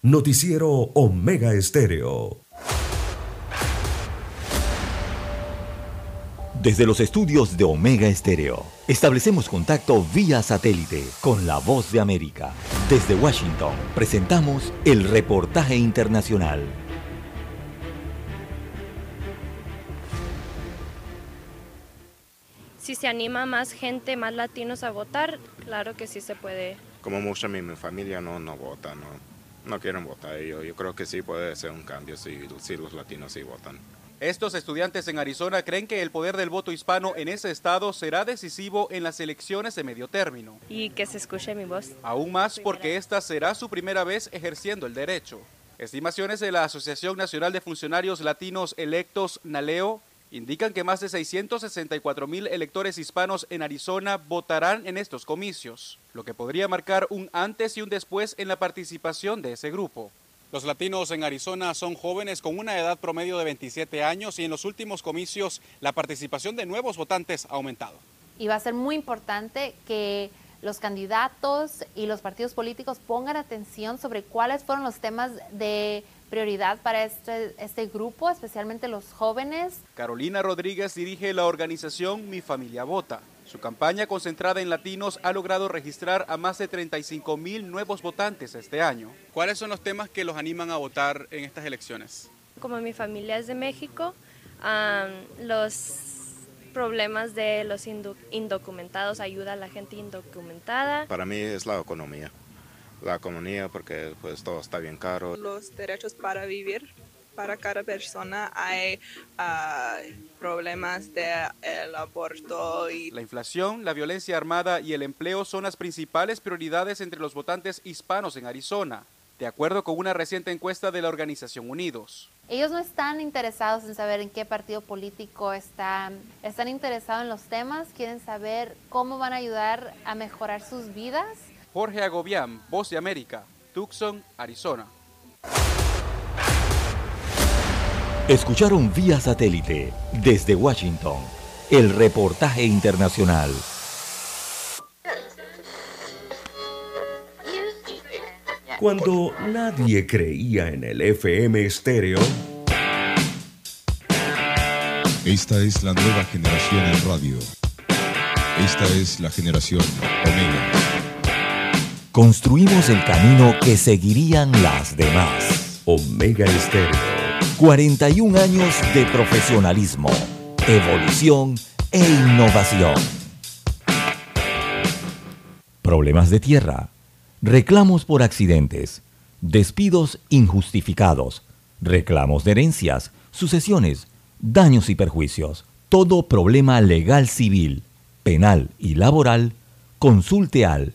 Noticiero Omega Estéreo. Desde los estudios de Omega Estéreo, establecemos contacto vía satélite con la voz de América. Desde Washington, presentamos el reportaje internacional. Si se anima más gente, más latinos a votar, claro que sí se puede. Como mucha mi, mi familia no, no vota, no, no quieren votar. Yo, yo creo que sí puede ser un cambio si, si los latinos sí votan. Estos estudiantes en Arizona creen que el poder del voto hispano en ese estado será decisivo en las elecciones de medio término. Y que se escuche mi voz. Aún más porque esta será su primera vez ejerciendo el derecho. Estimaciones de la Asociación Nacional de Funcionarios Latinos Electos, NALEO, indican que más de 664 mil electores hispanos en Arizona votarán en estos comicios, lo que podría marcar un antes y un después en la participación de ese grupo. Los latinos en Arizona son jóvenes con una edad promedio de 27 años y en los últimos comicios la participación de nuevos votantes ha aumentado. Y va a ser muy importante que los candidatos y los partidos políticos pongan atención sobre cuáles fueron los temas de prioridad para este, este grupo, especialmente los jóvenes. Carolina Rodríguez dirige la organización Mi Familia Vota. Su campaña concentrada en latinos ha logrado registrar a más de 35 mil nuevos votantes este año. ¿Cuáles son los temas que los animan a votar en estas elecciones? Como mi familia es de México, um, los problemas de los indocumentados ayuda a la gente indocumentada. Para mí es la economía. La economía porque pues todo está bien caro. Los derechos para vivir para cada persona hay uh, problemas de el aborto y la inflación, la violencia armada y el empleo son las principales prioridades entre los votantes hispanos en Arizona, de acuerdo con una reciente encuesta de la organización Unidos. Ellos no están interesados en saber en qué partido político están, están interesados en los temas, quieren saber cómo van a ayudar a mejorar sus vidas. Jorge Agobián, Voz de América, Tucson, Arizona. Escucharon vía satélite desde Washington el reportaje internacional. Cuando nadie creía en el FM estéreo, Esta es la nueva generación en radio. Esta es la generación Omega. Construimos el camino que seguirían las demás. Omega Estéreo. 41 años de profesionalismo, evolución e innovación. Problemas de tierra, reclamos por accidentes, despidos injustificados, reclamos de herencias, sucesiones, daños y perjuicios. Todo problema legal civil, penal y laboral, consulte al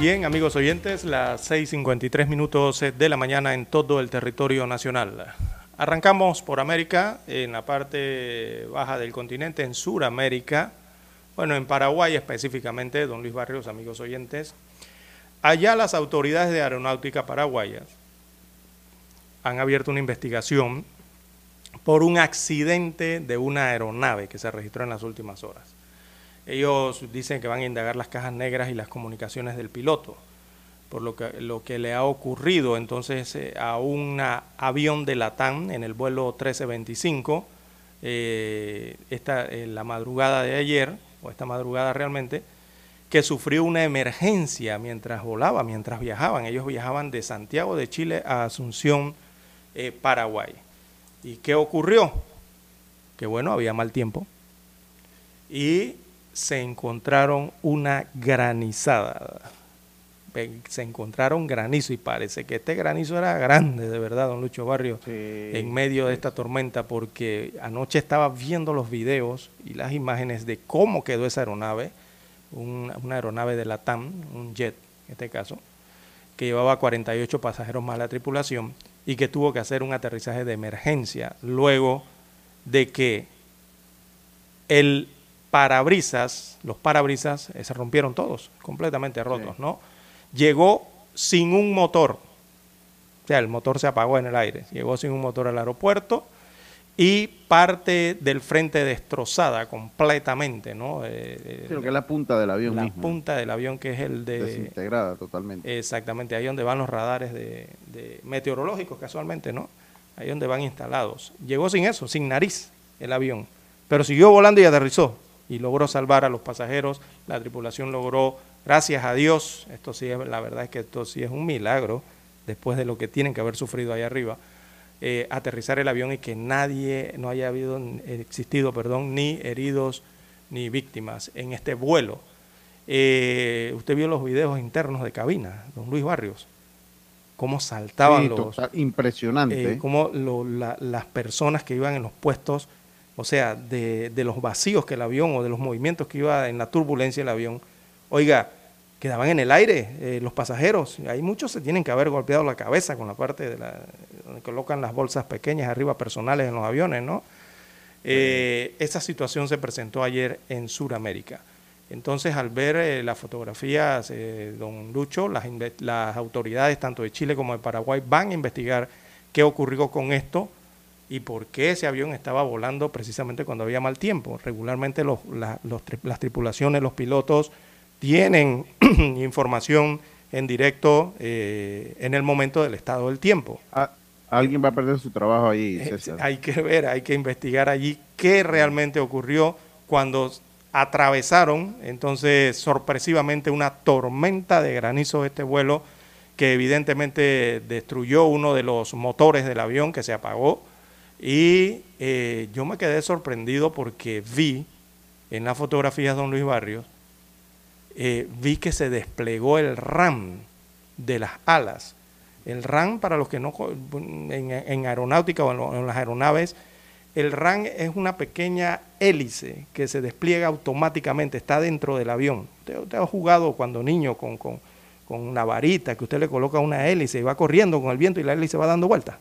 Bien, amigos oyentes, las 6.53 minutos de la mañana en todo el territorio nacional. Arrancamos por América, en la parte baja del continente, en Sudamérica, bueno, en Paraguay específicamente, don Luis Barrios, amigos oyentes. Allá las autoridades de aeronáutica paraguayas han abierto una investigación por un accidente de una aeronave que se registró en las últimas horas. Ellos dicen que van a indagar las cajas negras y las comunicaciones del piloto, por lo que, lo que le ha ocurrido entonces eh, a un avión de Latam en el vuelo 1325, eh, esta, en la madrugada de ayer, o esta madrugada realmente, que sufrió una emergencia mientras volaba, mientras viajaban. Ellos viajaban de Santiago de Chile a Asunción, eh, Paraguay. ¿Y qué ocurrió? Que bueno, había mal tiempo y se encontraron una granizada. Se encontraron granizo y parece que este granizo era grande, de verdad, don Lucho Barrio, en medio de esta tormenta, porque anoche estaba viendo los videos y las imágenes de cómo quedó esa aeronave, un- una aeronave de la TAM, un jet en este caso, que llevaba 48 pasajeros más la tripulación y que tuvo que hacer un aterrizaje de emergencia luego de que el parabrisas, los parabrisas eh, se rompieron todos, completamente rotos, ¿no? Llegó sin un motor, o sea, el motor se apagó en el aire, llegó sin un motor al aeropuerto y parte del frente destrozada completamente, ¿no? Eh, eh, Sí, lo que es la punta del avión la mismo. punta del avión que es el de... Desintegrada totalmente. Exactamente, ahí donde van los radares de, de meteorológicos casualmente, ¿no? Ahí donde van instalados. Llegó sin eso, sin nariz el avión, pero siguió volando y aterrizó y logró salvar a los pasajeros. La tripulación logró, gracias a Dios, esto sí, es, la verdad es que esto sí es un milagro después de lo que tienen que haber sufrido ahí arriba. eh, aterrizar el avión y que nadie, no haya habido, existido, perdón, ni heridos ni víctimas en este vuelo. Eh, usted vio los videos internos de cabina, don Luis Barrios, cómo saltaban Sí, los... total- impresionante. eh, cómo lo- la- las personas que iban en los puestos, o sea, de, de los vacíos que el avión o de los movimientos que iba en la turbulencia del avión, oiga, quedaban en el aire eh, los pasajeros. Hay muchos se tienen que haber golpeado la cabeza con la parte de la, donde colocan las bolsas pequeñas arriba personales en los aviones, ¿no? Eh, esa situación se presentó ayer en Sudamérica. Entonces, al ver eh, las fotografías, eh, don Lucho, las, las autoridades tanto de Chile como de Paraguay van a investigar qué ocurrió con esto y por qué ese avión estaba volando precisamente cuando había mal tiempo. Regularmente los- la- los tri- las tripulaciones, los pilotos tienen información en directo eh, en el momento del estado del tiempo. Ah, alguien va a perder su trabajo ahí, Eh, César. Hay que ver, hay que investigar allí qué realmente ocurrió cuando atravesaron entonces sorpresivamente una tormenta de granizo este vuelo que evidentemente destruyó uno de los motores del avión que se apagó y eh, yo me quedé sorprendido porque vi en las fotografías de don Luis Barrios eh, vi que se desplegó el RAM de las alas. El RAM, para los que no, en, en aeronáutica o en, las aeronaves, el RAM es una pequeña hélice que se despliega automáticamente, está dentro del avión. Usted, usted ha jugado cuando niño con, con, con una varita, que usted le coloca una hélice y va corriendo con el viento y la hélice va dando vueltas.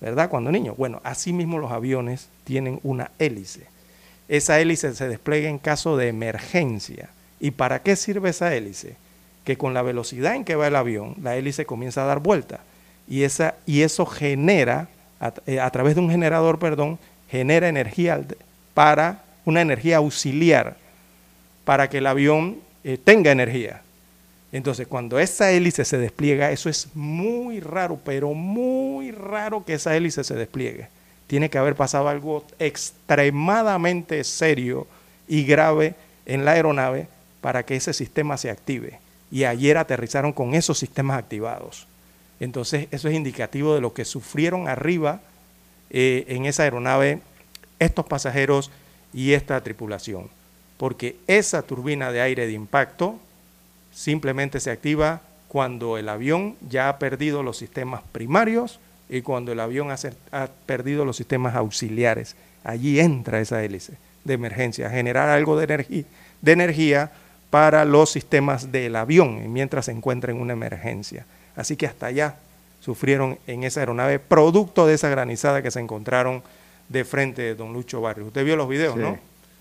¿Verdad? Cuando niño. Bueno, así mismo los aviones tienen una hélice. Esa hélice se despliega en caso de emergencia. ¿Y para qué sirve esa hélice? Que con la velocidad en que va el avión, la hélice comienza a dar vuelta. Y, esa, y eso genera, a, eh, través de un generador, perdón, genera energía para una energía auxiliar para que el avión eh, tenga energía. Entonces, cuando esa hélice se despliega, eso es muy raro, pero muy raro que esa hélice se despliegue. Tiene que haber pasado algo extremadamente serio y grave en la aeronave para que ese sistema se active. Y ayer aterrizaron con esos sistemas activados. Entonces, eso es indicativo de lo que sufrieron arriba eh, en esa aeronave estos pasajeros y esta tripulación. Porque esa turbina de aire de impacto simplemente se activa cuando el avión ya ha perdido los sistemas primarios y cuando el avión ha, perdido los sistemas auxiliares. Allí entra esa hélice de emergencia, a generar algo de, energía de energía para los sistemas del avión mientras se encuentra en una emergencia. Así que hasta allá sufrieron en esa aeronave, producto de esa granizada que se encontraron de frente de don Lucho Barrios. Usted vio los videos, Sí. ¿no?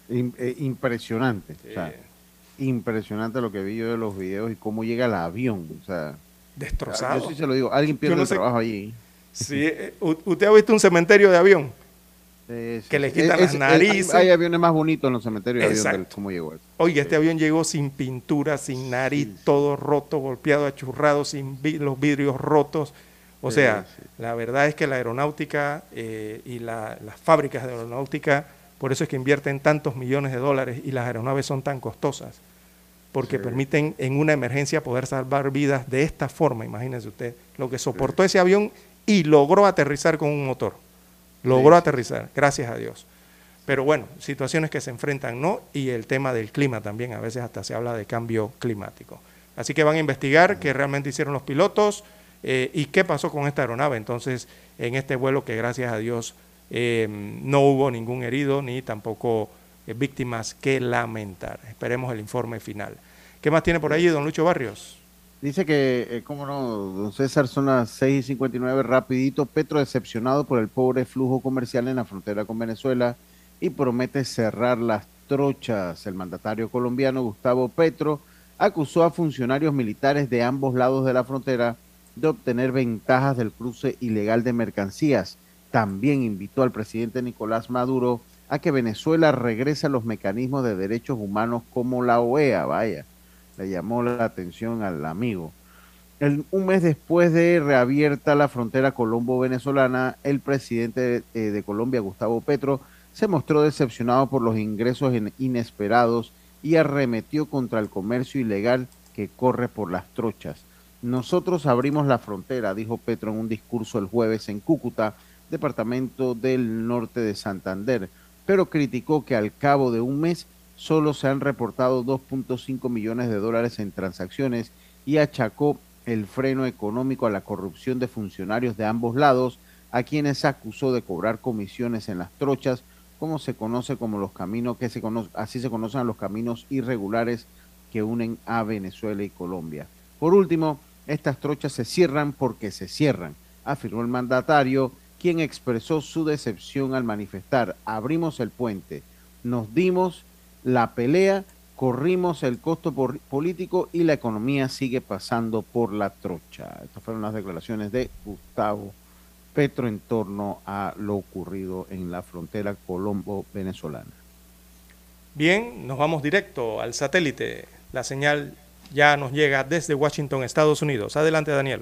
Eh, impresionante. o sea, impresionante lo que vi yo de los videos y cómo llega el avión. O sea, Destrozado. Yo sí se lo digo. Alguien pierde no el sé- trabajo allí. Sí, eh, ¿Usted ha visto un cementerio de avión? que le quitan Es- las es- narices. hay aviones más bonitos en los cementerios de avión cómo llegó eso. Oye, este avión llegó sin pintura, sin nariz, todo roto, golpeado, achurrado, sin los vidrios rotos. O sea, la verdad es que la aeronáutica eh, y la- las fábricas de aeronáutica, por eso es que invierten tantos millones de dólares y las aeronaves son tan costosas. porque permiten en una emergencia poder salvar vidas de esta forma. Imagínense usted lo que soportó ese avión y logró aterrizar con un motor. Logró aterrizar, gracias a Dios. Pero bueno, situaciones que se enfrentan, ¿no? Y el tema del clima también, a veces hasta se habla de cambio climático. Así que van a investigar qué realmente hicieron los pilotos eh, y qué pasó con esta aeronave. Entonces, en este vuelo que gracias a Dios eh, no hubo ningún herido ni tampoco eh, víctimas que lamentar. Esperemos el informe final. ¿Qué más tiene por ahí, don Lucho Barrios? Dice que, eh, cómo no, don César, son las 6 y 59, rapidito. Petro decepcionado por el pobre flujo comercial en la frontera con Venezuela y promete cerrar las trochas. El mandatario colombiano Gustavo Petro acusó a funcionarios militares de ambos lados de la frontera de obtener ventajas del cruce ilegal de mercancías. También invitó al presidente Nicolás Maduro a que Venezuela regrese a los mecanismos de derechos humanos como la OEA, vaya le llamó la atención al amigo. Un mes después de reabierta la frontera colombo-venezolana, el presidente de, eh, de, Colombia, Gustavo Petro, se mostró decepcionado por los ingresos in, inesperados y arremetió contra el comercio ilegal que corre por las trochas. Nosotros abrimos la frontera, dijo Petro en un discurso el jueves en Cúcuta, departamento del norte de Santander, pero criticó que al cabo de un mes solo se han reportado 2.5 millones de dólares en transacciones y achacó el freno económico a la corrupción de funcionarios de ambos lados, a quienes acusó de cobrar comisiones en las trochas, como se conoce como los caminos que se conoce, así se conocen los caminos irregulares que unen a Venezuela y Colombia. Por último, estas trochas se cierran porque se cierran, afirmó el mandatario, quien expresó su decepción al manifestar, abrimos el puente, nos dimos la pelea, corrimos el costo por, político y la economía sigue pasando por la trocha. Estas fueron las declaraciones de Gustavo Petro en torno a lo ocurrido en la frontera colombo-venezolana. Bien, nos vamos directo al satélite. La señal ya nos llega desde Washington, Estados Unidos. Adelante, Daniel.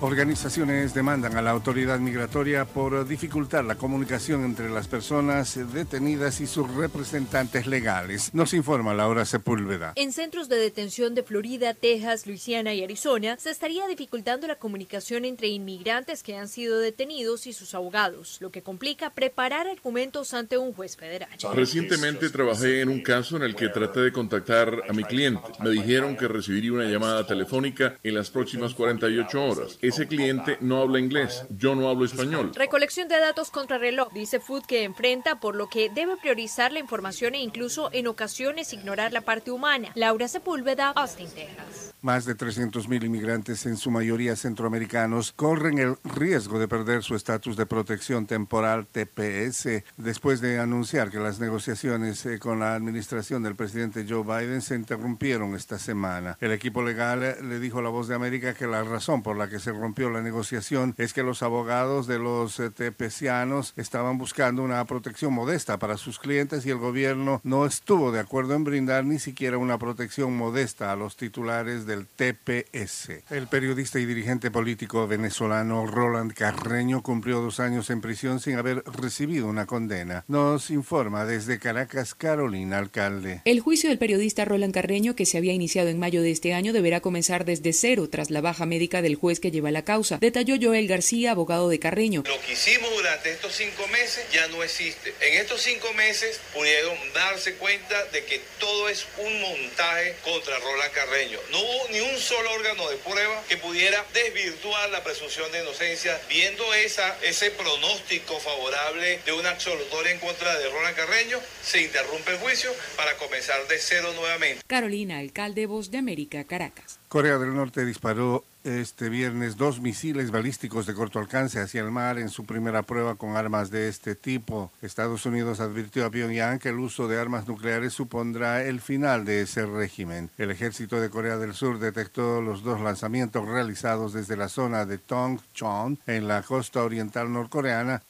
Organizaciones demandan a la autoridad migratoria por dificultar la comunicación entre las personas detenidas y sus representantes legales. Nos informa Laura Sepúlveda. En centros de detención de Florida, Texas, Luisiana y Arizona se estaría dificultando la comunicación entre inmigrantes que han sido detenidos y sus abogados, lo que complica preparar argumentos ante un juez federal. Recientemente trabajé en un caso en el que traté de contactar a mi cliente. Me dijeron que recibiría una llamada telefónica en las próximas 48 horas. Ese cliente no habla inglés, yo no hablo español. Recolección de datos contra reloj, dice Food que enfrenta, por lo que debe priorizar la información e incluso en ocasiones ignorar la parte humana. Laura Sepúlveda, Austin, Texas. Más de 300.000 inmigrantes, en su mayoría centroamericanos, corren el riesgo de perder su estatus de protección temporal TPS después de anunciar que las negociaciones eh, con la administración del presidente Joe Biden se interrumpieron esta semana. El equipo legal eh, le dijo a La Voz de América que la razón por la que se rompió la negociación es que los abogados de los eh, tepecianos estaban buscando una protección modesta para sus clientes y el gobierno no estuvo de acuerdo en brindar ni siquiera una protección modesta a los titulares del TPS. El periodista y dirigente político venezolano Roland Carreño cumplió dos años en prisión sin haber recibido una condena. Nos informa desde Caracas Carolina Alcalde. El juicio del periodista Roland Carreño, que se había iniciado en mayo de este año, deberá comenzar desde cero tras la baja médica del juez que lleva la causa, detalló Joel García, abogado de Carreño. Lo que hicimos durante estos cinco meses ya no existe. En estos cinco meses pudieron darse cuenta de que todo es un montaje contra Roland Carreño. No hubo ni un solo órgano de prueba que pudiera desvirtuar la presunción de inocencia, viendo esa, ese pronóstico favorable de una absolutoria en contra de Roland Carreño, se interrumpe el juicio para comenzar de cero nuevamente. Carolina, alcalde Voz de América, Caracas. Corea del Norte disparó este viernes dos misiles balísticos de corto alcance hacia el mar en su primera prueba con armas de este tipo. Estados Unidos advirtió a Pyongyang que el uso de armas nucleares supondrá el final de ese régimen. El ejército de Corea del Sur detectó los dos lanzamientos realizados desde la zona de Tongchon en la costa oriental norcoreana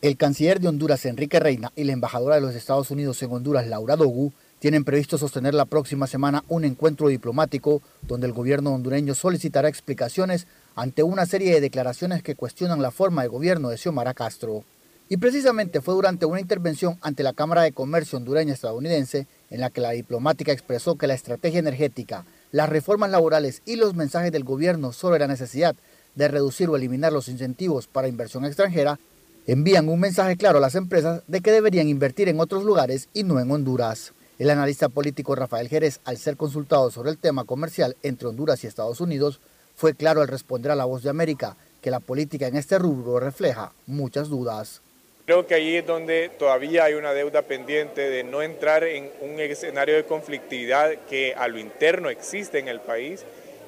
El canciller de Honduras, Enrique Reina, y la embajadora de los Estados Unidos en Honduras, Laura Dogu, tienen previsto sostener la próxima semana un encuentro diplomático donde el gobierno hondureño solicitará explicaciones ante una serie de declaraciones que cuestionan la forma de gobierno de Xiomara Castro. Y precisamente fue durante una intervención ante la Cámara de Comercio hondureña estadounidense en la que la diplomática expresó que la estrategia energética, las reformas laborales y los mensajes del gobierno sobre la necesidad de reducir o eliminar los incentivos para inversión extranjera envían un mensaje claro a las empresas de que deberían invertir en otros lugares y no en Honduras. El analista político Rafael Jerez, al ser consultado sobre el tema comercial entre Honduras y Estados Unidos, fue claro al responder a La Voz de América que la política en este rubro refleja muchas dudas. Creo que ahí es donde todavía hay una deuda pendiente de no entrar en un escenario de conflictividad que a lo interno existe en el país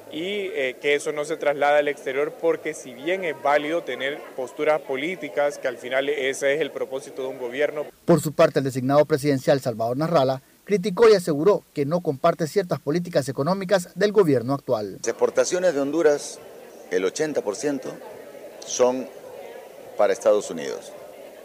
y eh, que eso no se traslada al exterior porque si bien es válido tener posturas políticas, que al final ese es el propósito de un gobierno. Por su parte, el designado presidencial Salvador Narrala criticó y aseguró que no comparte ciertas políticas económicas del gobierno actual. Las exportaciones de Honduras, el 80% son para Estados Unidos.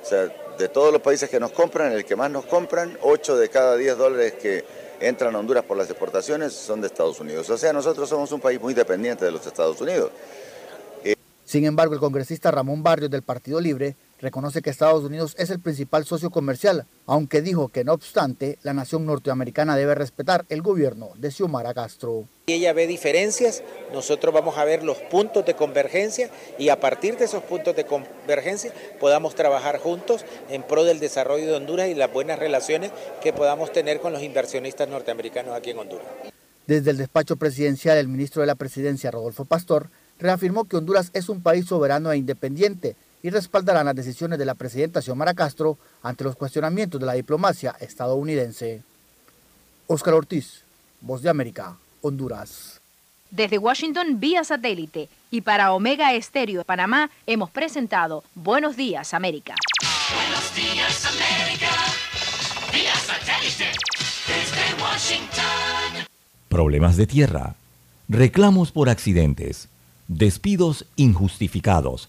O sea, de todos los países que nos compran, el que más nos compran, 8 de cada 10 dólares que entran a Honduras por las exportaciones son de Estados Unidos. O sea, nosotros somos un país muy dependiente de los Estados Unidos. Sin embargo, el congresista Ramón Barrios del Partido Libre reconoce que Estados Unidos es el principal socio comercial, aunque dijo que no obstante, la nación norteamericana debe respetar el gobierno de Xiomara Castro. Si ella ve diferencias, nosotros vamos a ver los puntos de convergencia y a partir de esos puntos de convergencia podamos trabajar juntos en pro del desarrollo de Honduras y las buenas relaciones que podamos tener con los inversionistas norteamericanos aquí en Honduras. Desde el despacho presidencial, el ministro de la Presidencia, Rodolfo Pastor, reafirmó que Honduras es un país soberano e independiente y respaldarán las decisiones de la presidenta Xiomara Castro ante los cuestionamientos de la diplomacia estadounidense. Óscar Ortiz, Voz de América, Honduras. Desde Washington vía satélite y para Omega Estéreo de Panamá hemos presentado Buenos Días América. Buenos días, América. Vía satélite. Desde Washington. Problemas de tierra, reclamos por accidentes, despidos injustificados,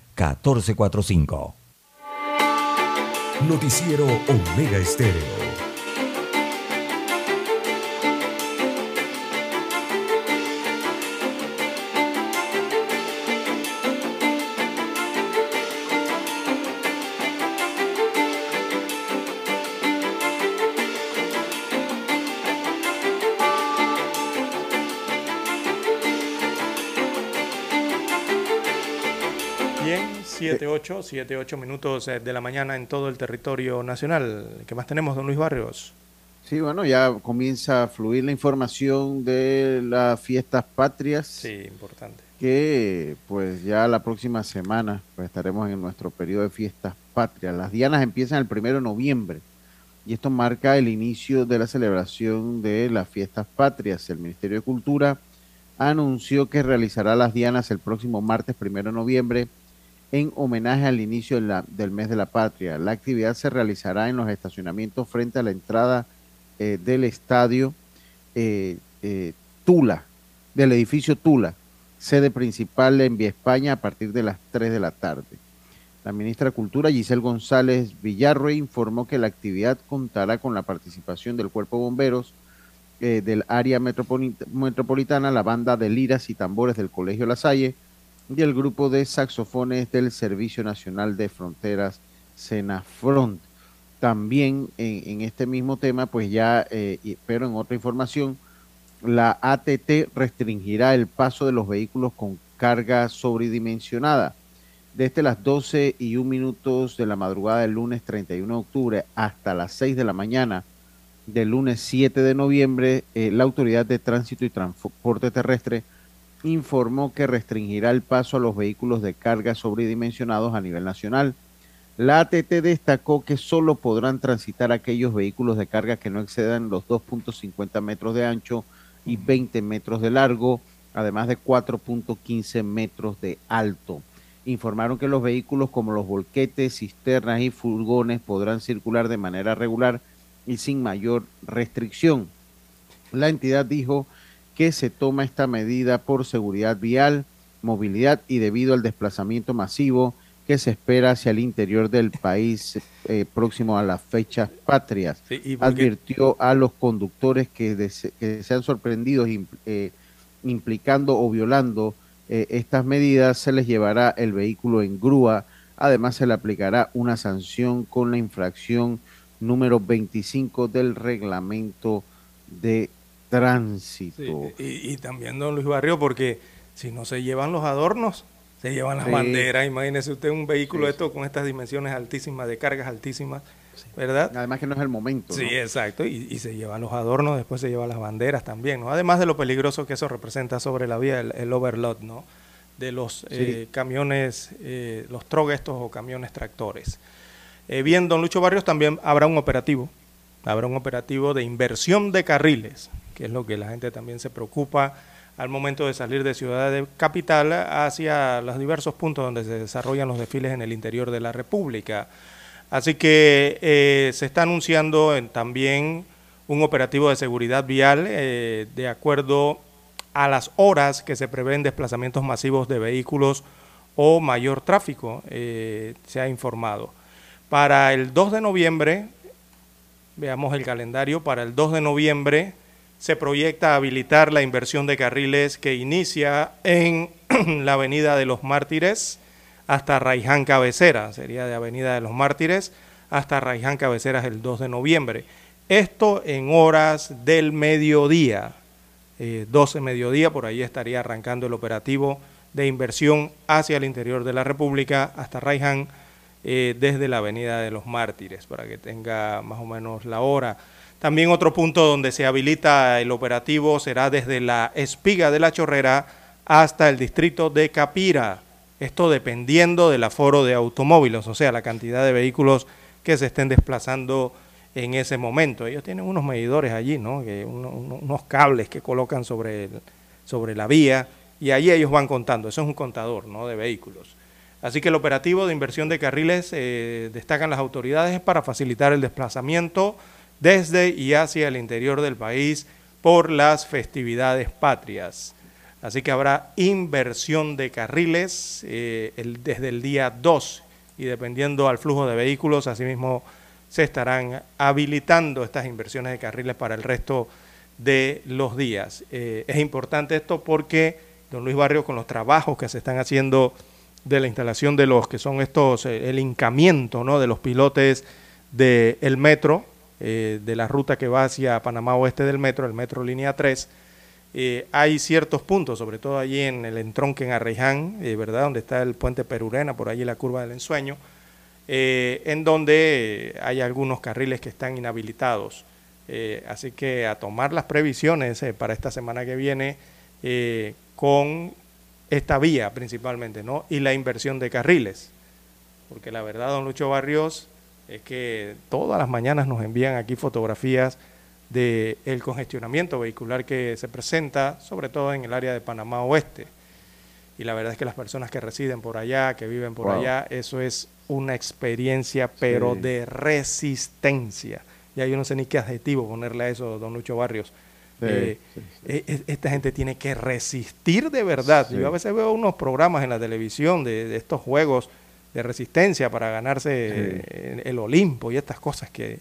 6614-1445. Noticiero Omega Estéreo. 8, 7, 8 minutos eh, de la mañana en todo el territorio nacional. ¿Qué más tenemos, don Luis Barrios? Sí, bueno, ya comienza a fluir la información de las fiestas patrias. Sí, importante. Que pues ya la próxima semana pues, estaremos en nuestro periodo de fiestas patrias. Las dianas empiezan el primero de noviembre y esto marca el inicio de la celebración de las fiestas patrias. El Ministerio de Cultura anunció que realizará las dianas el próximo martes primero de noviembre en homenaje al inicio del mes de la patria. La actividad se realizará en los estacionamientos frente a la entrada eh, del estadio eh, eh, Tula, del edificio Tula, sede principal en Vía España a partir de las 3 de la tarde. La ministra de Cultura, Giselle González Villarroel, informó que la actividad contará con la participación del Cuerpo de Bomberos del área metropolita- metropolitana, la banda de liras y tambores del Colegio La Salle y el grupo de saxofones del Servicio Nacional de Fronteras, Senafront. También en, este mismo tema, pues ya, eh, pero en otra información, la ATT restringirá el paso de los vehículos con carga sobredimensionada. Desde las 12 y 1 minutos de la madrugada del lunes 31 de octubre hasta las 6 de la mañana del lunes 7 de noviembre, eh, la Autoridad de Tránsito y Transporte Terrestre informó que restringirá el paso a los vehículos de carga sobredimensionados a nivel nacional. La ATT destacó que solo podrán transitar aquellos vehículos de carga que no excedan los 2.50 metros de ancho y 20 metros de largo, además de 4.15 metros de alto. Informaron que los vehículos como los volquetes, cisternas y furgones podrán circular de manera regular y sin mayor restricción. La entidad dijo que se toma esta medida por seguridad vial, movilidad y debido al desplazamiento masivo que se espera hacia el interior del país eh, próximo a las fechas patrias. Sí, y porque- Advirtió a los conductores que, dese- que sean sorprendidos eh, implicando o violando eh, estas medidas, se les llevará el vehículo en grúa. Además, se le aplicará una sanción con la infracción número 25 del reglamento de tránsito. Y, y también, don Luis Barrio, porque si no se llevan los adornos, se llevan las Sí. banderas. Imagínese usted un vehículo Sí, esto con estas dimensiones altísimas, de cargas altísimas, ¿verdad? Además que no es el momento. Sí, ¿no? exacto. Y, y se llevan los adornos, después se llevan las banderas también, ¿no? Además de lo peligroso que eso representa sobre la vía, el, el overload, ¿no? De los eh, camiones, eh, los trog estos o camiones tractores. Eh, bien, don Lucho Barrios, también habrá un operativo, habrá un operativo de inversión de carriles, que es lo que la gente también se preocupa al momento de salir de Ciudad de Capital hacia los diversos puntos donde se desarrollan los desfiles en el interior de la República. Así que eh, se está anunciando también un operativo de seguridad vial eh, de acuerdo a las horas que se prevén desplazamientos masivos de vehículos o mayor tráfico, eh, se ha informado. Para el 2 de noviembre, veamos el calendario, para el 2 de noviembre se proyecta habilitar la inversión de carriles que inicia en la Avenida de los Mártires hasta Raiján Cabecera, sería de Avenida de los Mártires hasta Raiján Cabeceras el 2 de noviembre. Esto en horas del mediodía, eh, 12 mediodía, por ahí estaría arrancando el operativo de inversión hacia el interior de la República hasta Raiján eh, desde la Avenida de los Mártires, para que tenga más o menos la hora. También otro punto donde se habilita el operativo será desde la espiga de la Chorrera hasta el distrito de Capira. Esto dependiendo del aforo de automóviles, o sea, la cantidad de vehículos que se estén desplazando en ese momento. Ellos tienen unos medidores allí, ¿no? Que uno- uno- unos cables que colocan sobre, sobre la vía y allí ellos van contando. Eso es un contador, ¿no? De vehículos. Así que el operativo de inversión de carriles, eh, destacan las autoridades, es para facilitar el desplazamiento desde y hacia el interior del país por las festividades patrias. Así que habrá inversión de carriles eh, desde el día 2 y dependiendo al flujo de vehículos, asimismo se estarán habilitando estas inversiones de carriles para el resto de los días. Eh, es importante esto porque, don Luis Barrio, con los trabajos que se están haciendo de la instalación de los que son estos, eh, el hincamiento ¿no? de los pilotes del metro, eh, de la ruta que va hacia Panamá Oeste del metro, el metro línea 3, eh, hay ciertos puntos, sobre todo allí en el entronque en Arreján, eh, ¿verdad? Donde está el puente Perurena, por allí la curva del ensueño, en donde hay algunos carriles que están inhabilitados. Así que a tomar las previsiones para esta semana que viene con esta vía principalmente, ¿no? Y la inversión de carriles. Porque la verdad, don Lucho Barrios, es que todas las mañanas nos envían aquí fotografías del el congestionamiento vehicular que se presenta, sobre todo en el área de Panamá Oeste. Y la verdad es que las personas que residen por allá, que viven por Wow. allá, eso es una experiencia, pero Sí. de resistencia. Ya yo no sé ni qué adjetivo ponerle a eso, don Lucho Barrios. Eh, eh, eh, esta gente tiene que resistir de verdad. Yo a veces veo unos programas en la televisión de, de estos juegos de resistencia para ganarse eh, el Olimpo y estas cosas que,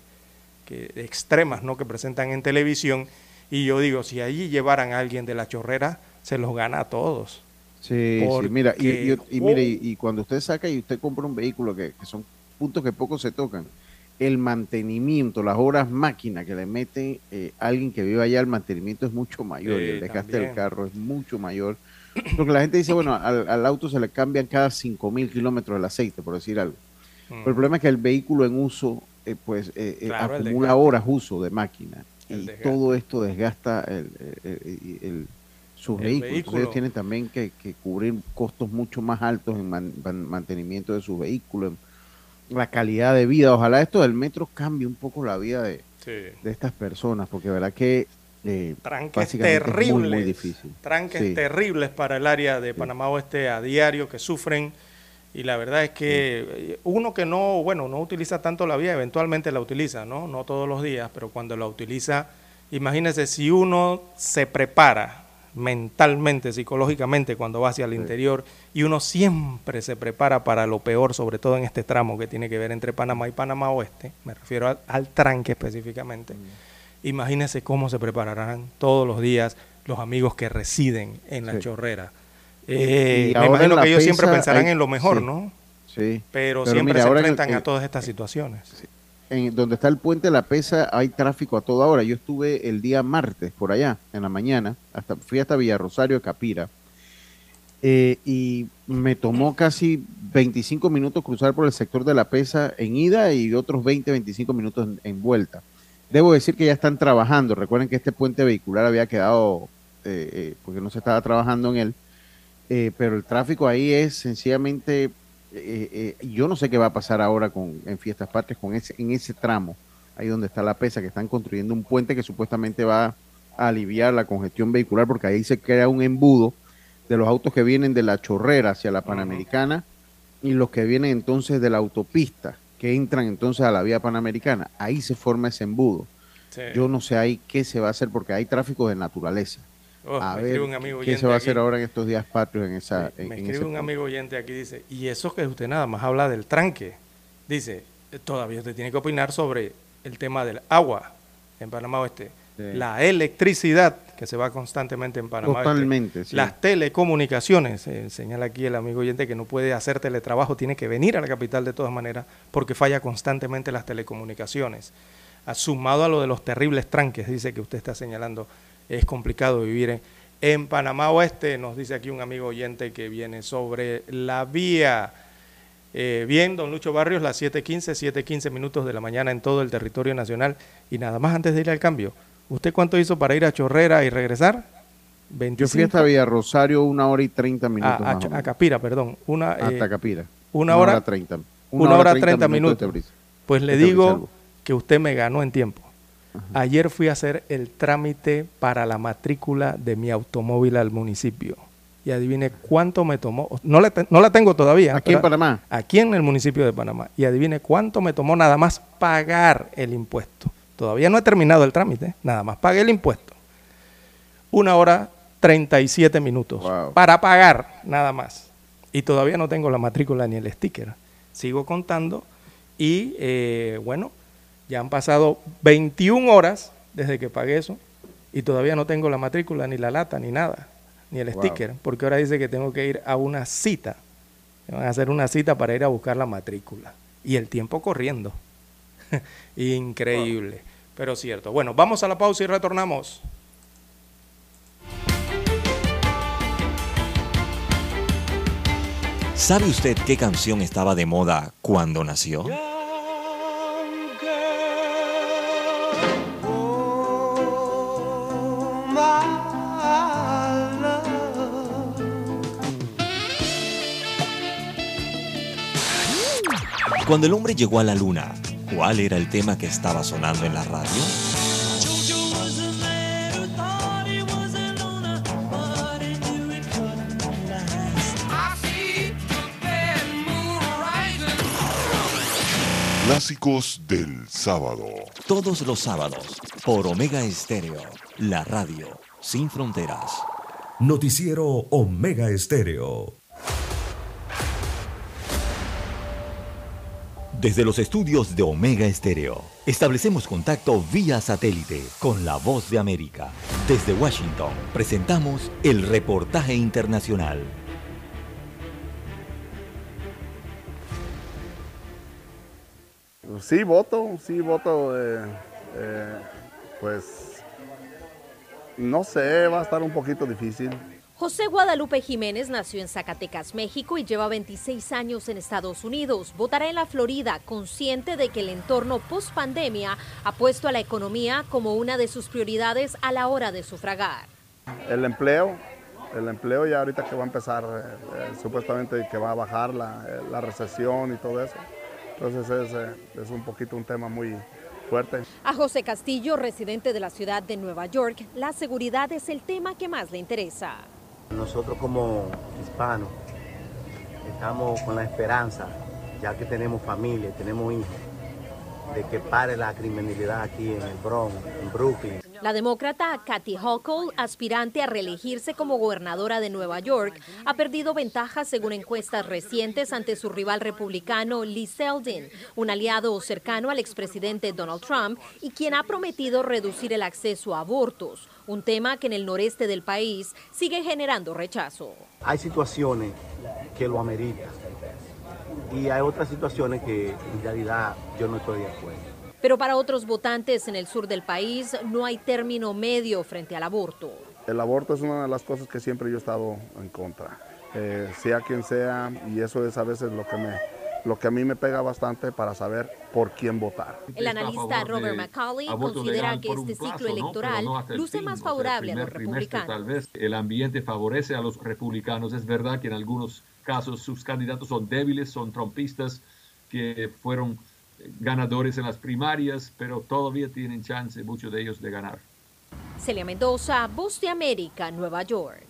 que extremas ¿no? que presentan en televisión. Y yo digo, si allí llevaran a alguien de la chorrera, se los gana a todos. Sí, sí, mira, y, y- y mire, y, cuando usted saca y usted compra un vehículo, que, que son puntos que poco se tocan, el mantenimiento, las horas máquina que le mete eh, alguien que vive allá, el mantenimiento es mucho mayor y Sí, el desgaste también. del carro es mucho mayor. Porque la gente dice, bueno, al, al auto se le cambian cada 5 mil kilómetros el aceite, por decir algo. Pero el problema es que el vehículo en uso, eh, pues, eh, eh, Claro, acumula horas uso de máquina. El y desgaste. todo esto desgasta el, el- el- el- sus El vehículos. Vehículo. ellos tienen también que, que cubrir costos mucho más altos en man- man- mantenimiento de sus vehículos, en la calidad de vida. Ojalá esto del metro cambie un poco la vida de, Sí. de estas personas, porque verdad que eh, Tranques terribles. muy, muy difícil. Tranques Sí. terribles para el área de Panamá Oeste a diario que sufren. Y la verdad es que eh, uno que no, bueno, no utiliza tanto la vía, eventualmente la utiliza, ¿no? No todos los días, pero cuando la utiliza, imagínese si uno se prepara mentalmente, psicológicamente, cuando va hacia el interior, y uno siempre se prepara para lo peor, sobre todo en este tramo que tiene que ver entre Panamá y Panamá Oeste, me refiero al, al tranque específicamente. Imagínese cómo se prepararán todos los días los amigos que residen en la Sí. chorrera. Eh, me imagino que ellos siempre pensarán hay- en lo mejor, sí. ¿no? Sí. Pero, Pero siempre mira, se ahora en el- enfrentan a en- todas estas situaciones. en donde está el puente de la Pesa hay tráfico a toda hora. Yo estuve el día martes por allá, en la mañana, hasta fui hasta Villarrosario, Capira, eh, y me tomó casi 25 minutos cruzar por el sector de la Pesa en ida y otros 20, 25 minutos en, en vuelta. Debo decir que ya están trabajando. Recuerden que este puente vehicular había quedado, eh, eh, porque no se estaba trabajando en él, eh, pero el tráfico ahí es sencillamente, eh, yo no sé qué va a pasar ahora con en Fiestas Patrias con ese, en ese tramo, ahí donde está la pesa, que están construyendo un puente que supuestamente va a aliviar la congestión vehicular, porque ahí se crea un embudo de los autos que vienen de la chorrera hacia la Panamericana y los que vienen entonces de la autopista, que entran entonces a la vía Panamericana. Ahí se forma ese embudo. Sí. Yo no sé ahí qué se va a hacer porque hay tráfico de naturaleza. Oh, a me ver escribe un amigo qué se va a aquí. hacer ahora en estos días patrios en esa en, Me en escribe ese un punto. amigo oyente aquí, dice, y eso que usted nada más habla del tranque. Dice, eh, todavía usted tiene que opinar sobre el tema del agua en Panamá Oeste. Sí. La electricidad que se va constantemente en Panamá Oeste. Totalmente, sí. Las telecomunicaciones. eh, señala aquí el amigo oyente que no puede hacer teletrabajo, tiene que venir a la capital de todas maneras porque falla constantemente las telecomunicaciones. Sumado a lo de los terribles tranques, dice que usted está señalando, es complicado vivir en, en Panamá Oeste. Nos dice aquí un amigo oyente que viene sobre la vía. Eh, bien, don Lucho Barrios, las 7.15, 7.15 minutos de la mañana en todo el territorio nacional. Y nada más antes de ir al cambio, ¿usted cuánto hizo para ir a Chorrera y regresar? 25. Yo fui hasta Villarrosario una hora y 30 minutos. a, más. Capira, perdón. Una, Hasta eh, Capira. Una hora, 30. Una, hora 30 minutos. de Tebriz. Pues le digo que usted me ganó en tiempo. Ayer fui a hacer el trámite para la matrícula de mi automóvil al municipio. Y adivine cuánto me tomó. No, la no la tengo todavía. Aquí en Panamá. Aquí en el municipio de Panamá. Y adivine cuánto me tomó nada más pagar el impuesto. Todavía no he terminado el trámite. Nada más pagué el impuesto. Una hora 37 minutos. Para pagar, nada más. Y todavía no tengo la matrícula ni el sticker. Sigo contando. Y eh, bueno, ya han pasado 21 horas desde que pagué eso. Y todavía no tengo la matrícula, ni la lata, ni nada. Ni el Wow. sticker. Porque ahora dice que tengo que ir a una cita. Me van a hacer una cita para ir a buscar la matrícula. Y el tiempo corriendo. Increíble. Pero cierto. Bueno, vamos a la pausa y retornamos. ¿Sabe usted qué canción estaba de moda cuando nació? Cuando el hombre llegó a la luna, ¿cuál era el tema que estaba sonando en la radio? Clásicos del sábado. Todos los sábados, por Omega Estéreo, la radio sin fronteras. Noticiero Omega Estéreo. Desde los estudios de Omega Estéreo, establecemos contacto vía satélite con la voz de América. Desde Washington, presentamos el reportaje internacional. Sí, voto, sí, voto. eh, eh, pues no sé, va a estar un poquito difícil. José Guadalupe Jiménez nació en Zacatecas, México y lleva 26 años en Estados Unidos. Votará en la Florida, consciente de que el entorno post-pandemia ha puesto a la economía como una de sus prioridades a la hora de sufragar. El empleo, el empleo ya ahorita que va a empezar, eh, eh, supuestamente que va a bajar la, eh, la recesión y todo eso. Entonces es, es un poquito un tema muy fuerte. A José Castillo, residente de la ciudad de Nueva York, la seguridad es el tema que más le interesa. Nosotros como hispanos estamos con la esperanza, ya que tenemos familia, tenemos hijos, de que pare la criminalidad aquí en el Bronx, en Brooklyn. La demócrata Kathy Hochul, aspirante a reelegirse como gobernadora de Nueva York, ha perdido ventajas según encuestas recientes ante su rival republicano Lee Zeldin, un aliado cercano al expresidente Donald Trump y quien ha prometido reducir el acceso a abortos, un tema que en el noreste del país sigue generando rechazo. Hay situaciones que lo ameritan y hay otras situaciones que en realidad yo no estoy de acuerdo. Pero para otros votantes en el sur del país no hay término medio frente al aborto. El aborto es una de las cosas que siempre yo he estado en contra, eh, sea quien sea, y eso es a veces lo que, me, lo que a mí me pega bastante para saber por quién votar. El analista Robert McCauley considera que este ciclo electoral luce más favorable a los republicanos. Tal vez el ambiente favorece a los republicanos. Es verdad que en algunos casos sus candidatos son débiles, son trompistas que fueron ganadores en las primarias, pero todavía tienen chance muchos de ellos de ganar. Celia Mendoza, Voz de América, Nueva York.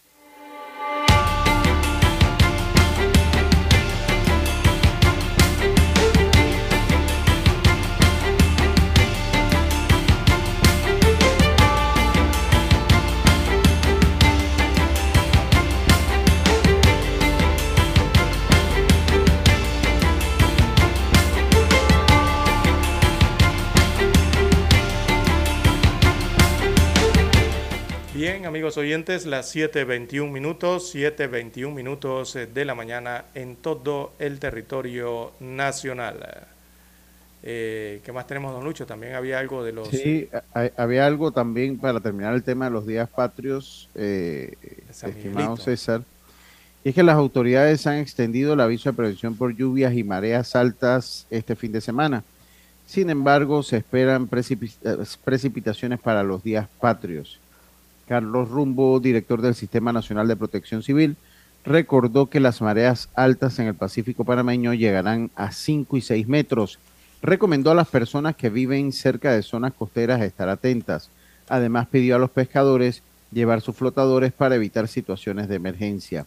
Amigos oyentes, las 7.21 minutos, 7.21 minutos eh, de la mañana en todo el territorio nacional. Eh, ¿Qué más tenemos, don Lucho? También había algo de los... Sí, hay- había algo también para terminar el tema de los días patrios, eh, estimado. César. Y es que las autoridades han extendido el aviso de prevención por lluvias y mareas altas este fin de semana. Sin embargo, se esperan precipi- precipitaciones para los días patrios. Carlos Rumbo, director del Sistema Nacional de Protección Civil, recordó que las mareas altas en el Pacífico panameño llegarán a 5 y 6 metros. Recomendó a las personas que viven cerca de zonas costeras estar atentas. Además, pidió a los pescadores llevar sus flotadores para evitar situaciones de emergencia.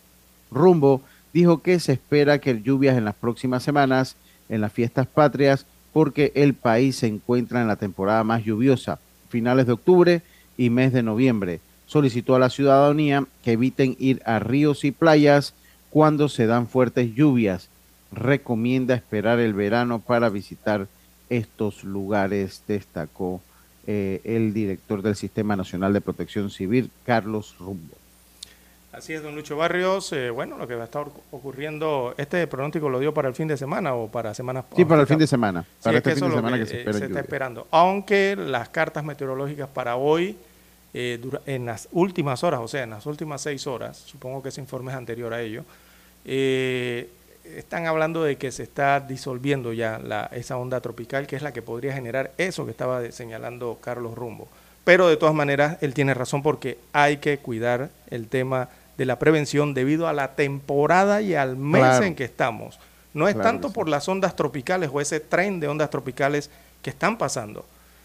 Rumbo dijo que se espera que lluvias en las próximas semanas, en las fiestas patrias, porque el país se encuentra en la temporada más lluviosa, finales de octubre y mes de noviembre. Solicitó a la ciudadanía que eviten ir a ríos y playas cuando se dan fuertes lluvias. Recomienda esperar el verano para visitar estos lugares, destacó eh, el director del Sistema Nacional de Protección Civil, Carlos Rumbo. Así es, don Lucho Barrios. Eh, bueno, lo que va a estar ocurriendo, ¿este pronóstico lo dio para el fin de semana o para semanas? Sí, para el fin de semana. Sí, Para es este que fin de semana que, que se espera se está esperando. Aunque las cartas meteorológicas para hoy, eh, en las últimas horas, o sea, en las últimas seis horas, supongo que ese informe es anterior a ello, eh, están hablando de que se está disolviendo ya la, esa onda tropical, que es la que podría generar eso que estaba señalando Carlos Rumbo. Pero de todas maneras, él tiene razón porque hay que cuidar el tema de la prevención debido a la temporada y al mes Claro. en que estamos. No es Claro tanto por las ondas tropicales o ese tren de ondas tropicales que están pasando,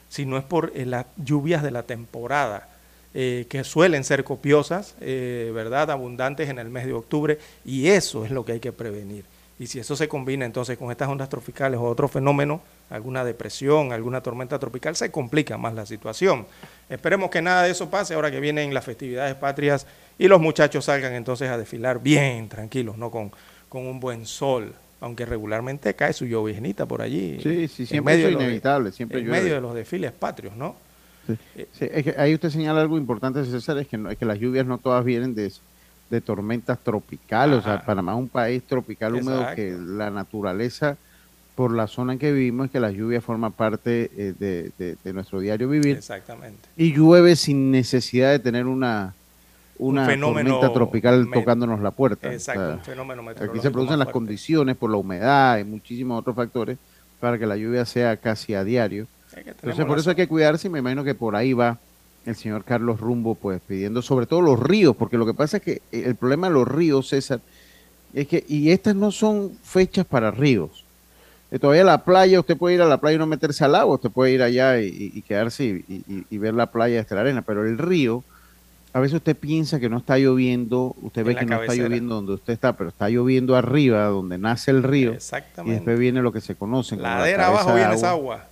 sino es por eh, las lluvias de la temporada. Eh, que suelen ser copiosas, eh, ¿verdad? Abundantes en el mes de octubre, y eso es lo que hay que prevenir. Y si eso se combina entonces con estas ondas tropicales o otro fenómeno, alguna depresión, alguna tormenta tropical, se complica más la situación. Esperemos que nada de eso pase ahora que vienen las festividades patrias y los muchachos salgan entonces a desfilar bien tranquilos, ¿no? Con, con un buen sol, aunque regularmente cae su lloviznita por allí. Sí, sí, en siempre medio es de los de- inevitable, siempre En llueve. medio de los desfiles patrios, ¿no? Sí. Sí, es que ahí usted señala algo importante, César, es que, no- es que las lluvias no todas vienen de, de tormentas tropicales. O sea, Panamá es un país tropical húmedo que la naturaleza, por la zona en que vivimos, es que las lluvias forman parte eh, de, de- de nuestro diario vivir. Exactamente. Y llueve sin necesidad de tener una, una fenómeno tormenta tropical tocándonos la puerta. Exacto, O sea, un fenómeno Aquí se producen las condiciones por la humedad y muchísimos otros factores para que la lluvia sea casi a diario. Entonces, por eso hay que cuidarse y me imagino que por ahí va el señor Carlos Rumbo, pues pidiendo sobre todo los ríos, porque lo que pasa es que el problema de los ríos, César, es que, y estas no son fechas para ríos. Eh, todavía la playa, usted puede ir a la playa y no meterse al agua, usted puede ir allá y, quedarse y, y- y ver la playa desde la arena, pero el río, a veces usted piensa que no está lloviendo, usted ve que no está lloviendo donde usted está, pero está lloviendo arriba, donde nace el río, y después viene lo que se conoce como la Ladera abajo viene esa agua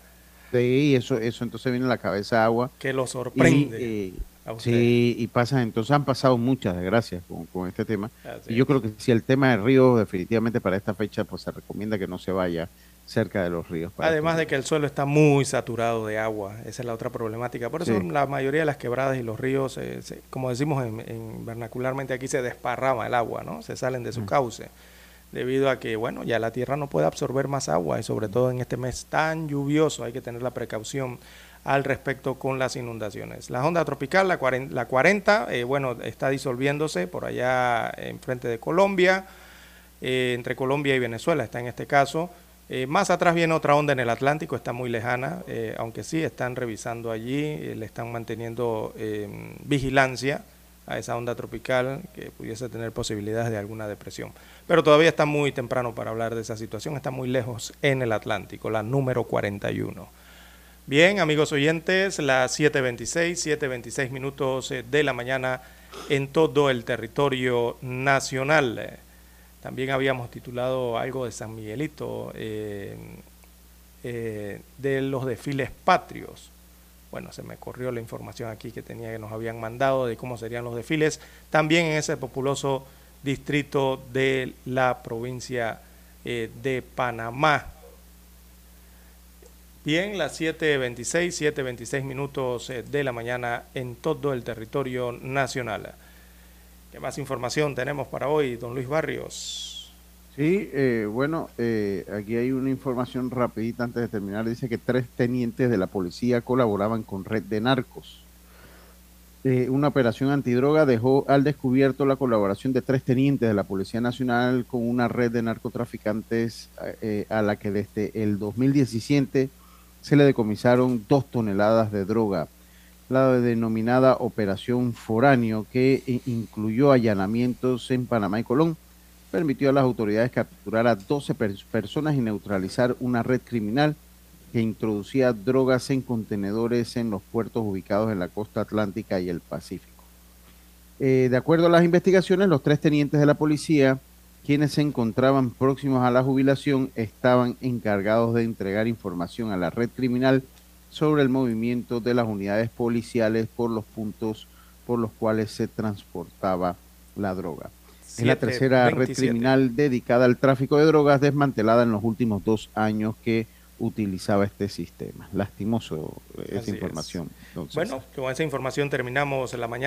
Sí, eso, eso entonces viene la cabeza agua. que lo sorprende. Y, eh, a sí, y pasa, entonces han pasado muchas desgracias con, con este tema. Así y yo es. creo que si el tema de ríos, definitivamente para esta fecha, pues se recomienda que no se vaya cerca de los ríos. Además este- de que el suelo está muy saturado de agua, esa es la otra problemática. Por eso Sí. la mayoría de las quebradas y los ríos, eh, se- como decimos en, en vernacularmente aquí, se desparrama el agua, ¿no? Se salen de su cauce, debido a que, bueno, ya la tierra no puede absorber más agua y sobre todo en este mes tan lluvioso hay que tener la precaución al respecto con las inundaciones. La onda tropical, la 40, la 40 eh, bueno, está disolviéndose por allá enfrente de Colombia, eh, entre Colombia y Venezuela está en este caso. Eh, más atrás viene otra onda en el Atlántico, está muy lejana, aunque sí están revisando allí, le están manteniendo eh, vigilancia a esa onda tropical que pudiese tener posibilidades de alguna depresión. Pero todavía está muy temprano para hablar de esa situación, está muy lejos en el Atlántico, la número 41. Bien, amigos oyentes, las 7.26, 7.26 minutos eh, de la mañana en todo el territorio nacional. También habíamos titulado algo de San Miguelito, eh, eh, de los desfiles patrios. Bueno, se me corrió la información aquí que tenía que nos habían mandado de cómo serían los desfiles, también en ese populoso distrito de la provincia eh, de Panamá. Bien, las 7.26, 7.26 minutos eh, de la mañana en todo el territorio nacional. ¿Qué más información tenemos para hoy, don Luis Barrios? Sí, eh, bueno, eh, aquí hay una información rapidita antes de terminar. Dice que tres tenientes de la policía colaboraban con red de narcos. Eh, una operación antidroga dejó al descubierto la colaboración de tres tenientes de la Policía Nacional con una red de narcotraficantes eh, a la que desde el 2017 se le decomisaron dos toneladas de droga. La denominada Operación Foráneo, que eh, incluyó allanamientos en Panamá y Colón, permitió a las autoridades capturar a 12 per- personas y neutralizar una red criminal que introducía drogas en contenedores en los puertos ubicados en la costa atlántica y el Pacífico. Eh, de acuerdo a las investigaciones, los tres tenientes de la policía, quienes se encontraban próximos a la jubilación, estaban encargados de entregar información a la red criminal sobre el movimiento de las unidades policiales por los puntos por los cuales se transportaba la droga. Es la tercera red 27. criminal dedicada al tráfico de drogas desmantelada en los últimos dos años que utilizaba este sistema. Lastimoso esa Así es. información. don César. Bueno, con esa información terminamos la mañana.